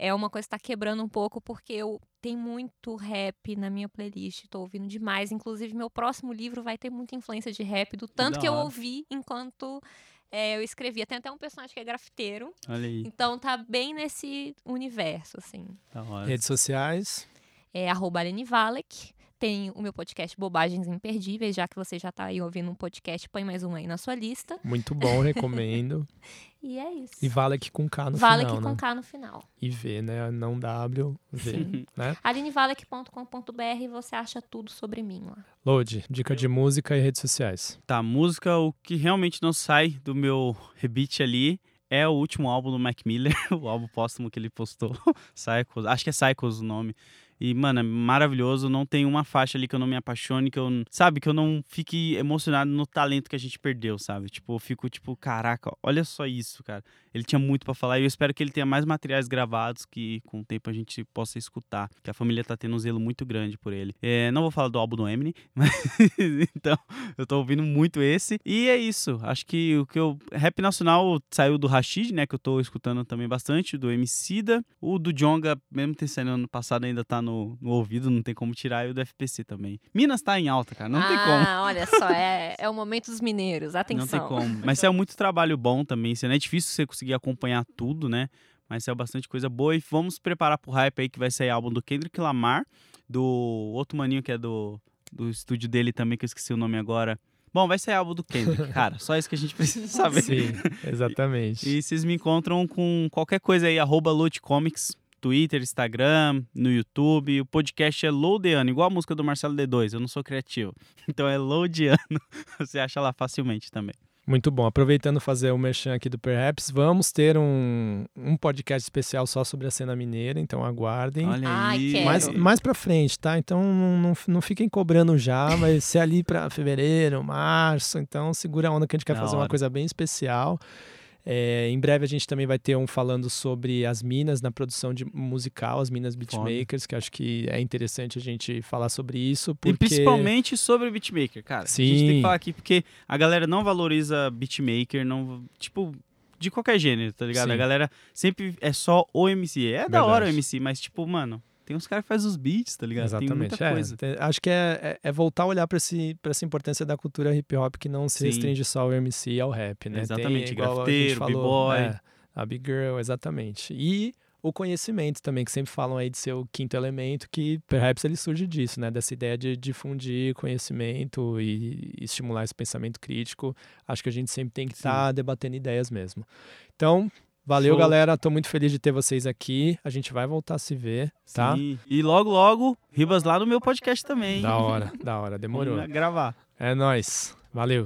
é uma coisa que tá quebrando um pouco, porque eu tenho muito rap na minha playlist, tô ouvindo demais. Inclusive, meu próximo livro vai ter muita influência de rap, do tanto que, que eu ouvi enquanto é, eu escrevia. Tem até um personagem que é grafiteiro. Olha aí. Então tá bem nesse universo, assim. Redes sociais. É arroba Aline Valek. Tem o meu podcast Bobagens Imperdíveis, já que você já tá aí ouvindo um podcast, põe mais um aí na sua lista. Muito bom, recomendo. e é isso. E Valek com K no Valek final, com né? K no final. E V, né? Não W, V, né? alinevalek.com.br você acha tudo sobre mim lá. Load, dica de música e redes sociais. Tá, música, o que realmente não sai do meu rebite ali é o último álbum do Mac Miller, o álbum póstumo que ele postou, Cycles, acho que é Cycles o nome. E, mano, é maravilhoso. Não tem uma faixa ali que eu não me apaixone, que eu, sabe, que eu não fique emocionado no talento que a gente perdeu, sabe? Tipo, eu fico tipo, caraca, olha só isso, cara. Ele tinha muito para falar e eu espero que ele tenha mais materiais gravados que com o tempo a gente possa escutar. Que a família tá tendo um zelo muito grande por ele. É, não vou falar do álbum do Eminem, mas então eu tô ouvindo muito esse. E é isso. Acho que o que eu. Rap nacional saiu do Rashid, né? Que eu tô escutando também bastante, do Emicida. O do Jonga, mesmo ter saído ano passado, ainda tá no, no ouvido, não tem como tirar. E o do FPC também. Minas tá em alta, cara. Não ah, tem como. Ah, olha só, é, é o momento dos mineiros. Atenção. Não tem como. Mas é muito trabalho bom também. Assim, não é difícil você conseguir acompanhar tudo, né? Mas saiu bastante coisa boa. E vamos preparar pro hype aí que vai sair álbum do Kendrick Lamar, do outro maninho que é do, do estúdio dele também, que eu esqueci o nome agora. Bom, vai sair álbum do Kendrick, cara. Só isso que a gente precisa saber. Sim, exatamente. e, e vocês me encontram com qualquer coisa aí, arroba Comics, Twitter, Instagram, no YouTube. O podcast é Loadiano, igual a música do Marcelo D2. Eu não sou criativo. Então é Loadiano. Você acha lá facilmente também. Muito bom. Aproveitando fazer o merchan aqui do Perhaps, vamos ter um, um podcast especial só sobre a cena mineira, então aguardem. Olha Ai, aí. quero. Mais, mais pra frente, tá? Então não, não, não fiquem cobrando já, vai ser ali pra fevereiro, março. Então segura a onda que a gente quer Da fazer uma hora. coisa bem especial. É, em breve a gente também vai ter um falando sobre as minas na produção de musical, as minas beatmakers, que acho que é interessante a gente falar sobre isso. Porque... E principalmente sobre o beatmaker, cara. A gente tem Sim. que falar aqui porque a galera não valoriza beatmaker, não, tipo, de qualquer gênero, tá ligado? Sim. A galera sempre é só o MC. É da hora o Verdade. MC, mas tipo, mano, tem uns caras que fazem os beats, tá ligado? Tem Exatamente. muita é, coisa. te- acho que é, é- é voltar a olhar para essa importância da cultura hip hop que não se Sim. restringe só ao MC e ao rap, né? Exatamente, Tem, igual grafiteiro, b-boy. é, a Big Girl, exatamente. E o conhecimento também, que sempre falam aí de ser o quinto elemento, que perhaps ele surge disso, né? Dessa ideia de difundir conhecimento e, estimular esse pensamento crítico. Acho que a gente sempre tem que estar debatendo ideias mesmo. Então, valeu, Show. galera. Tô muito feliz de ter vocês aqui. A gente vai voltar a se ver, tá? Sim. E logo, logo, Ribas lá no meu podcast também. Da hora, da hora. Demorou. Vamos gravar. É nóis. Valeu.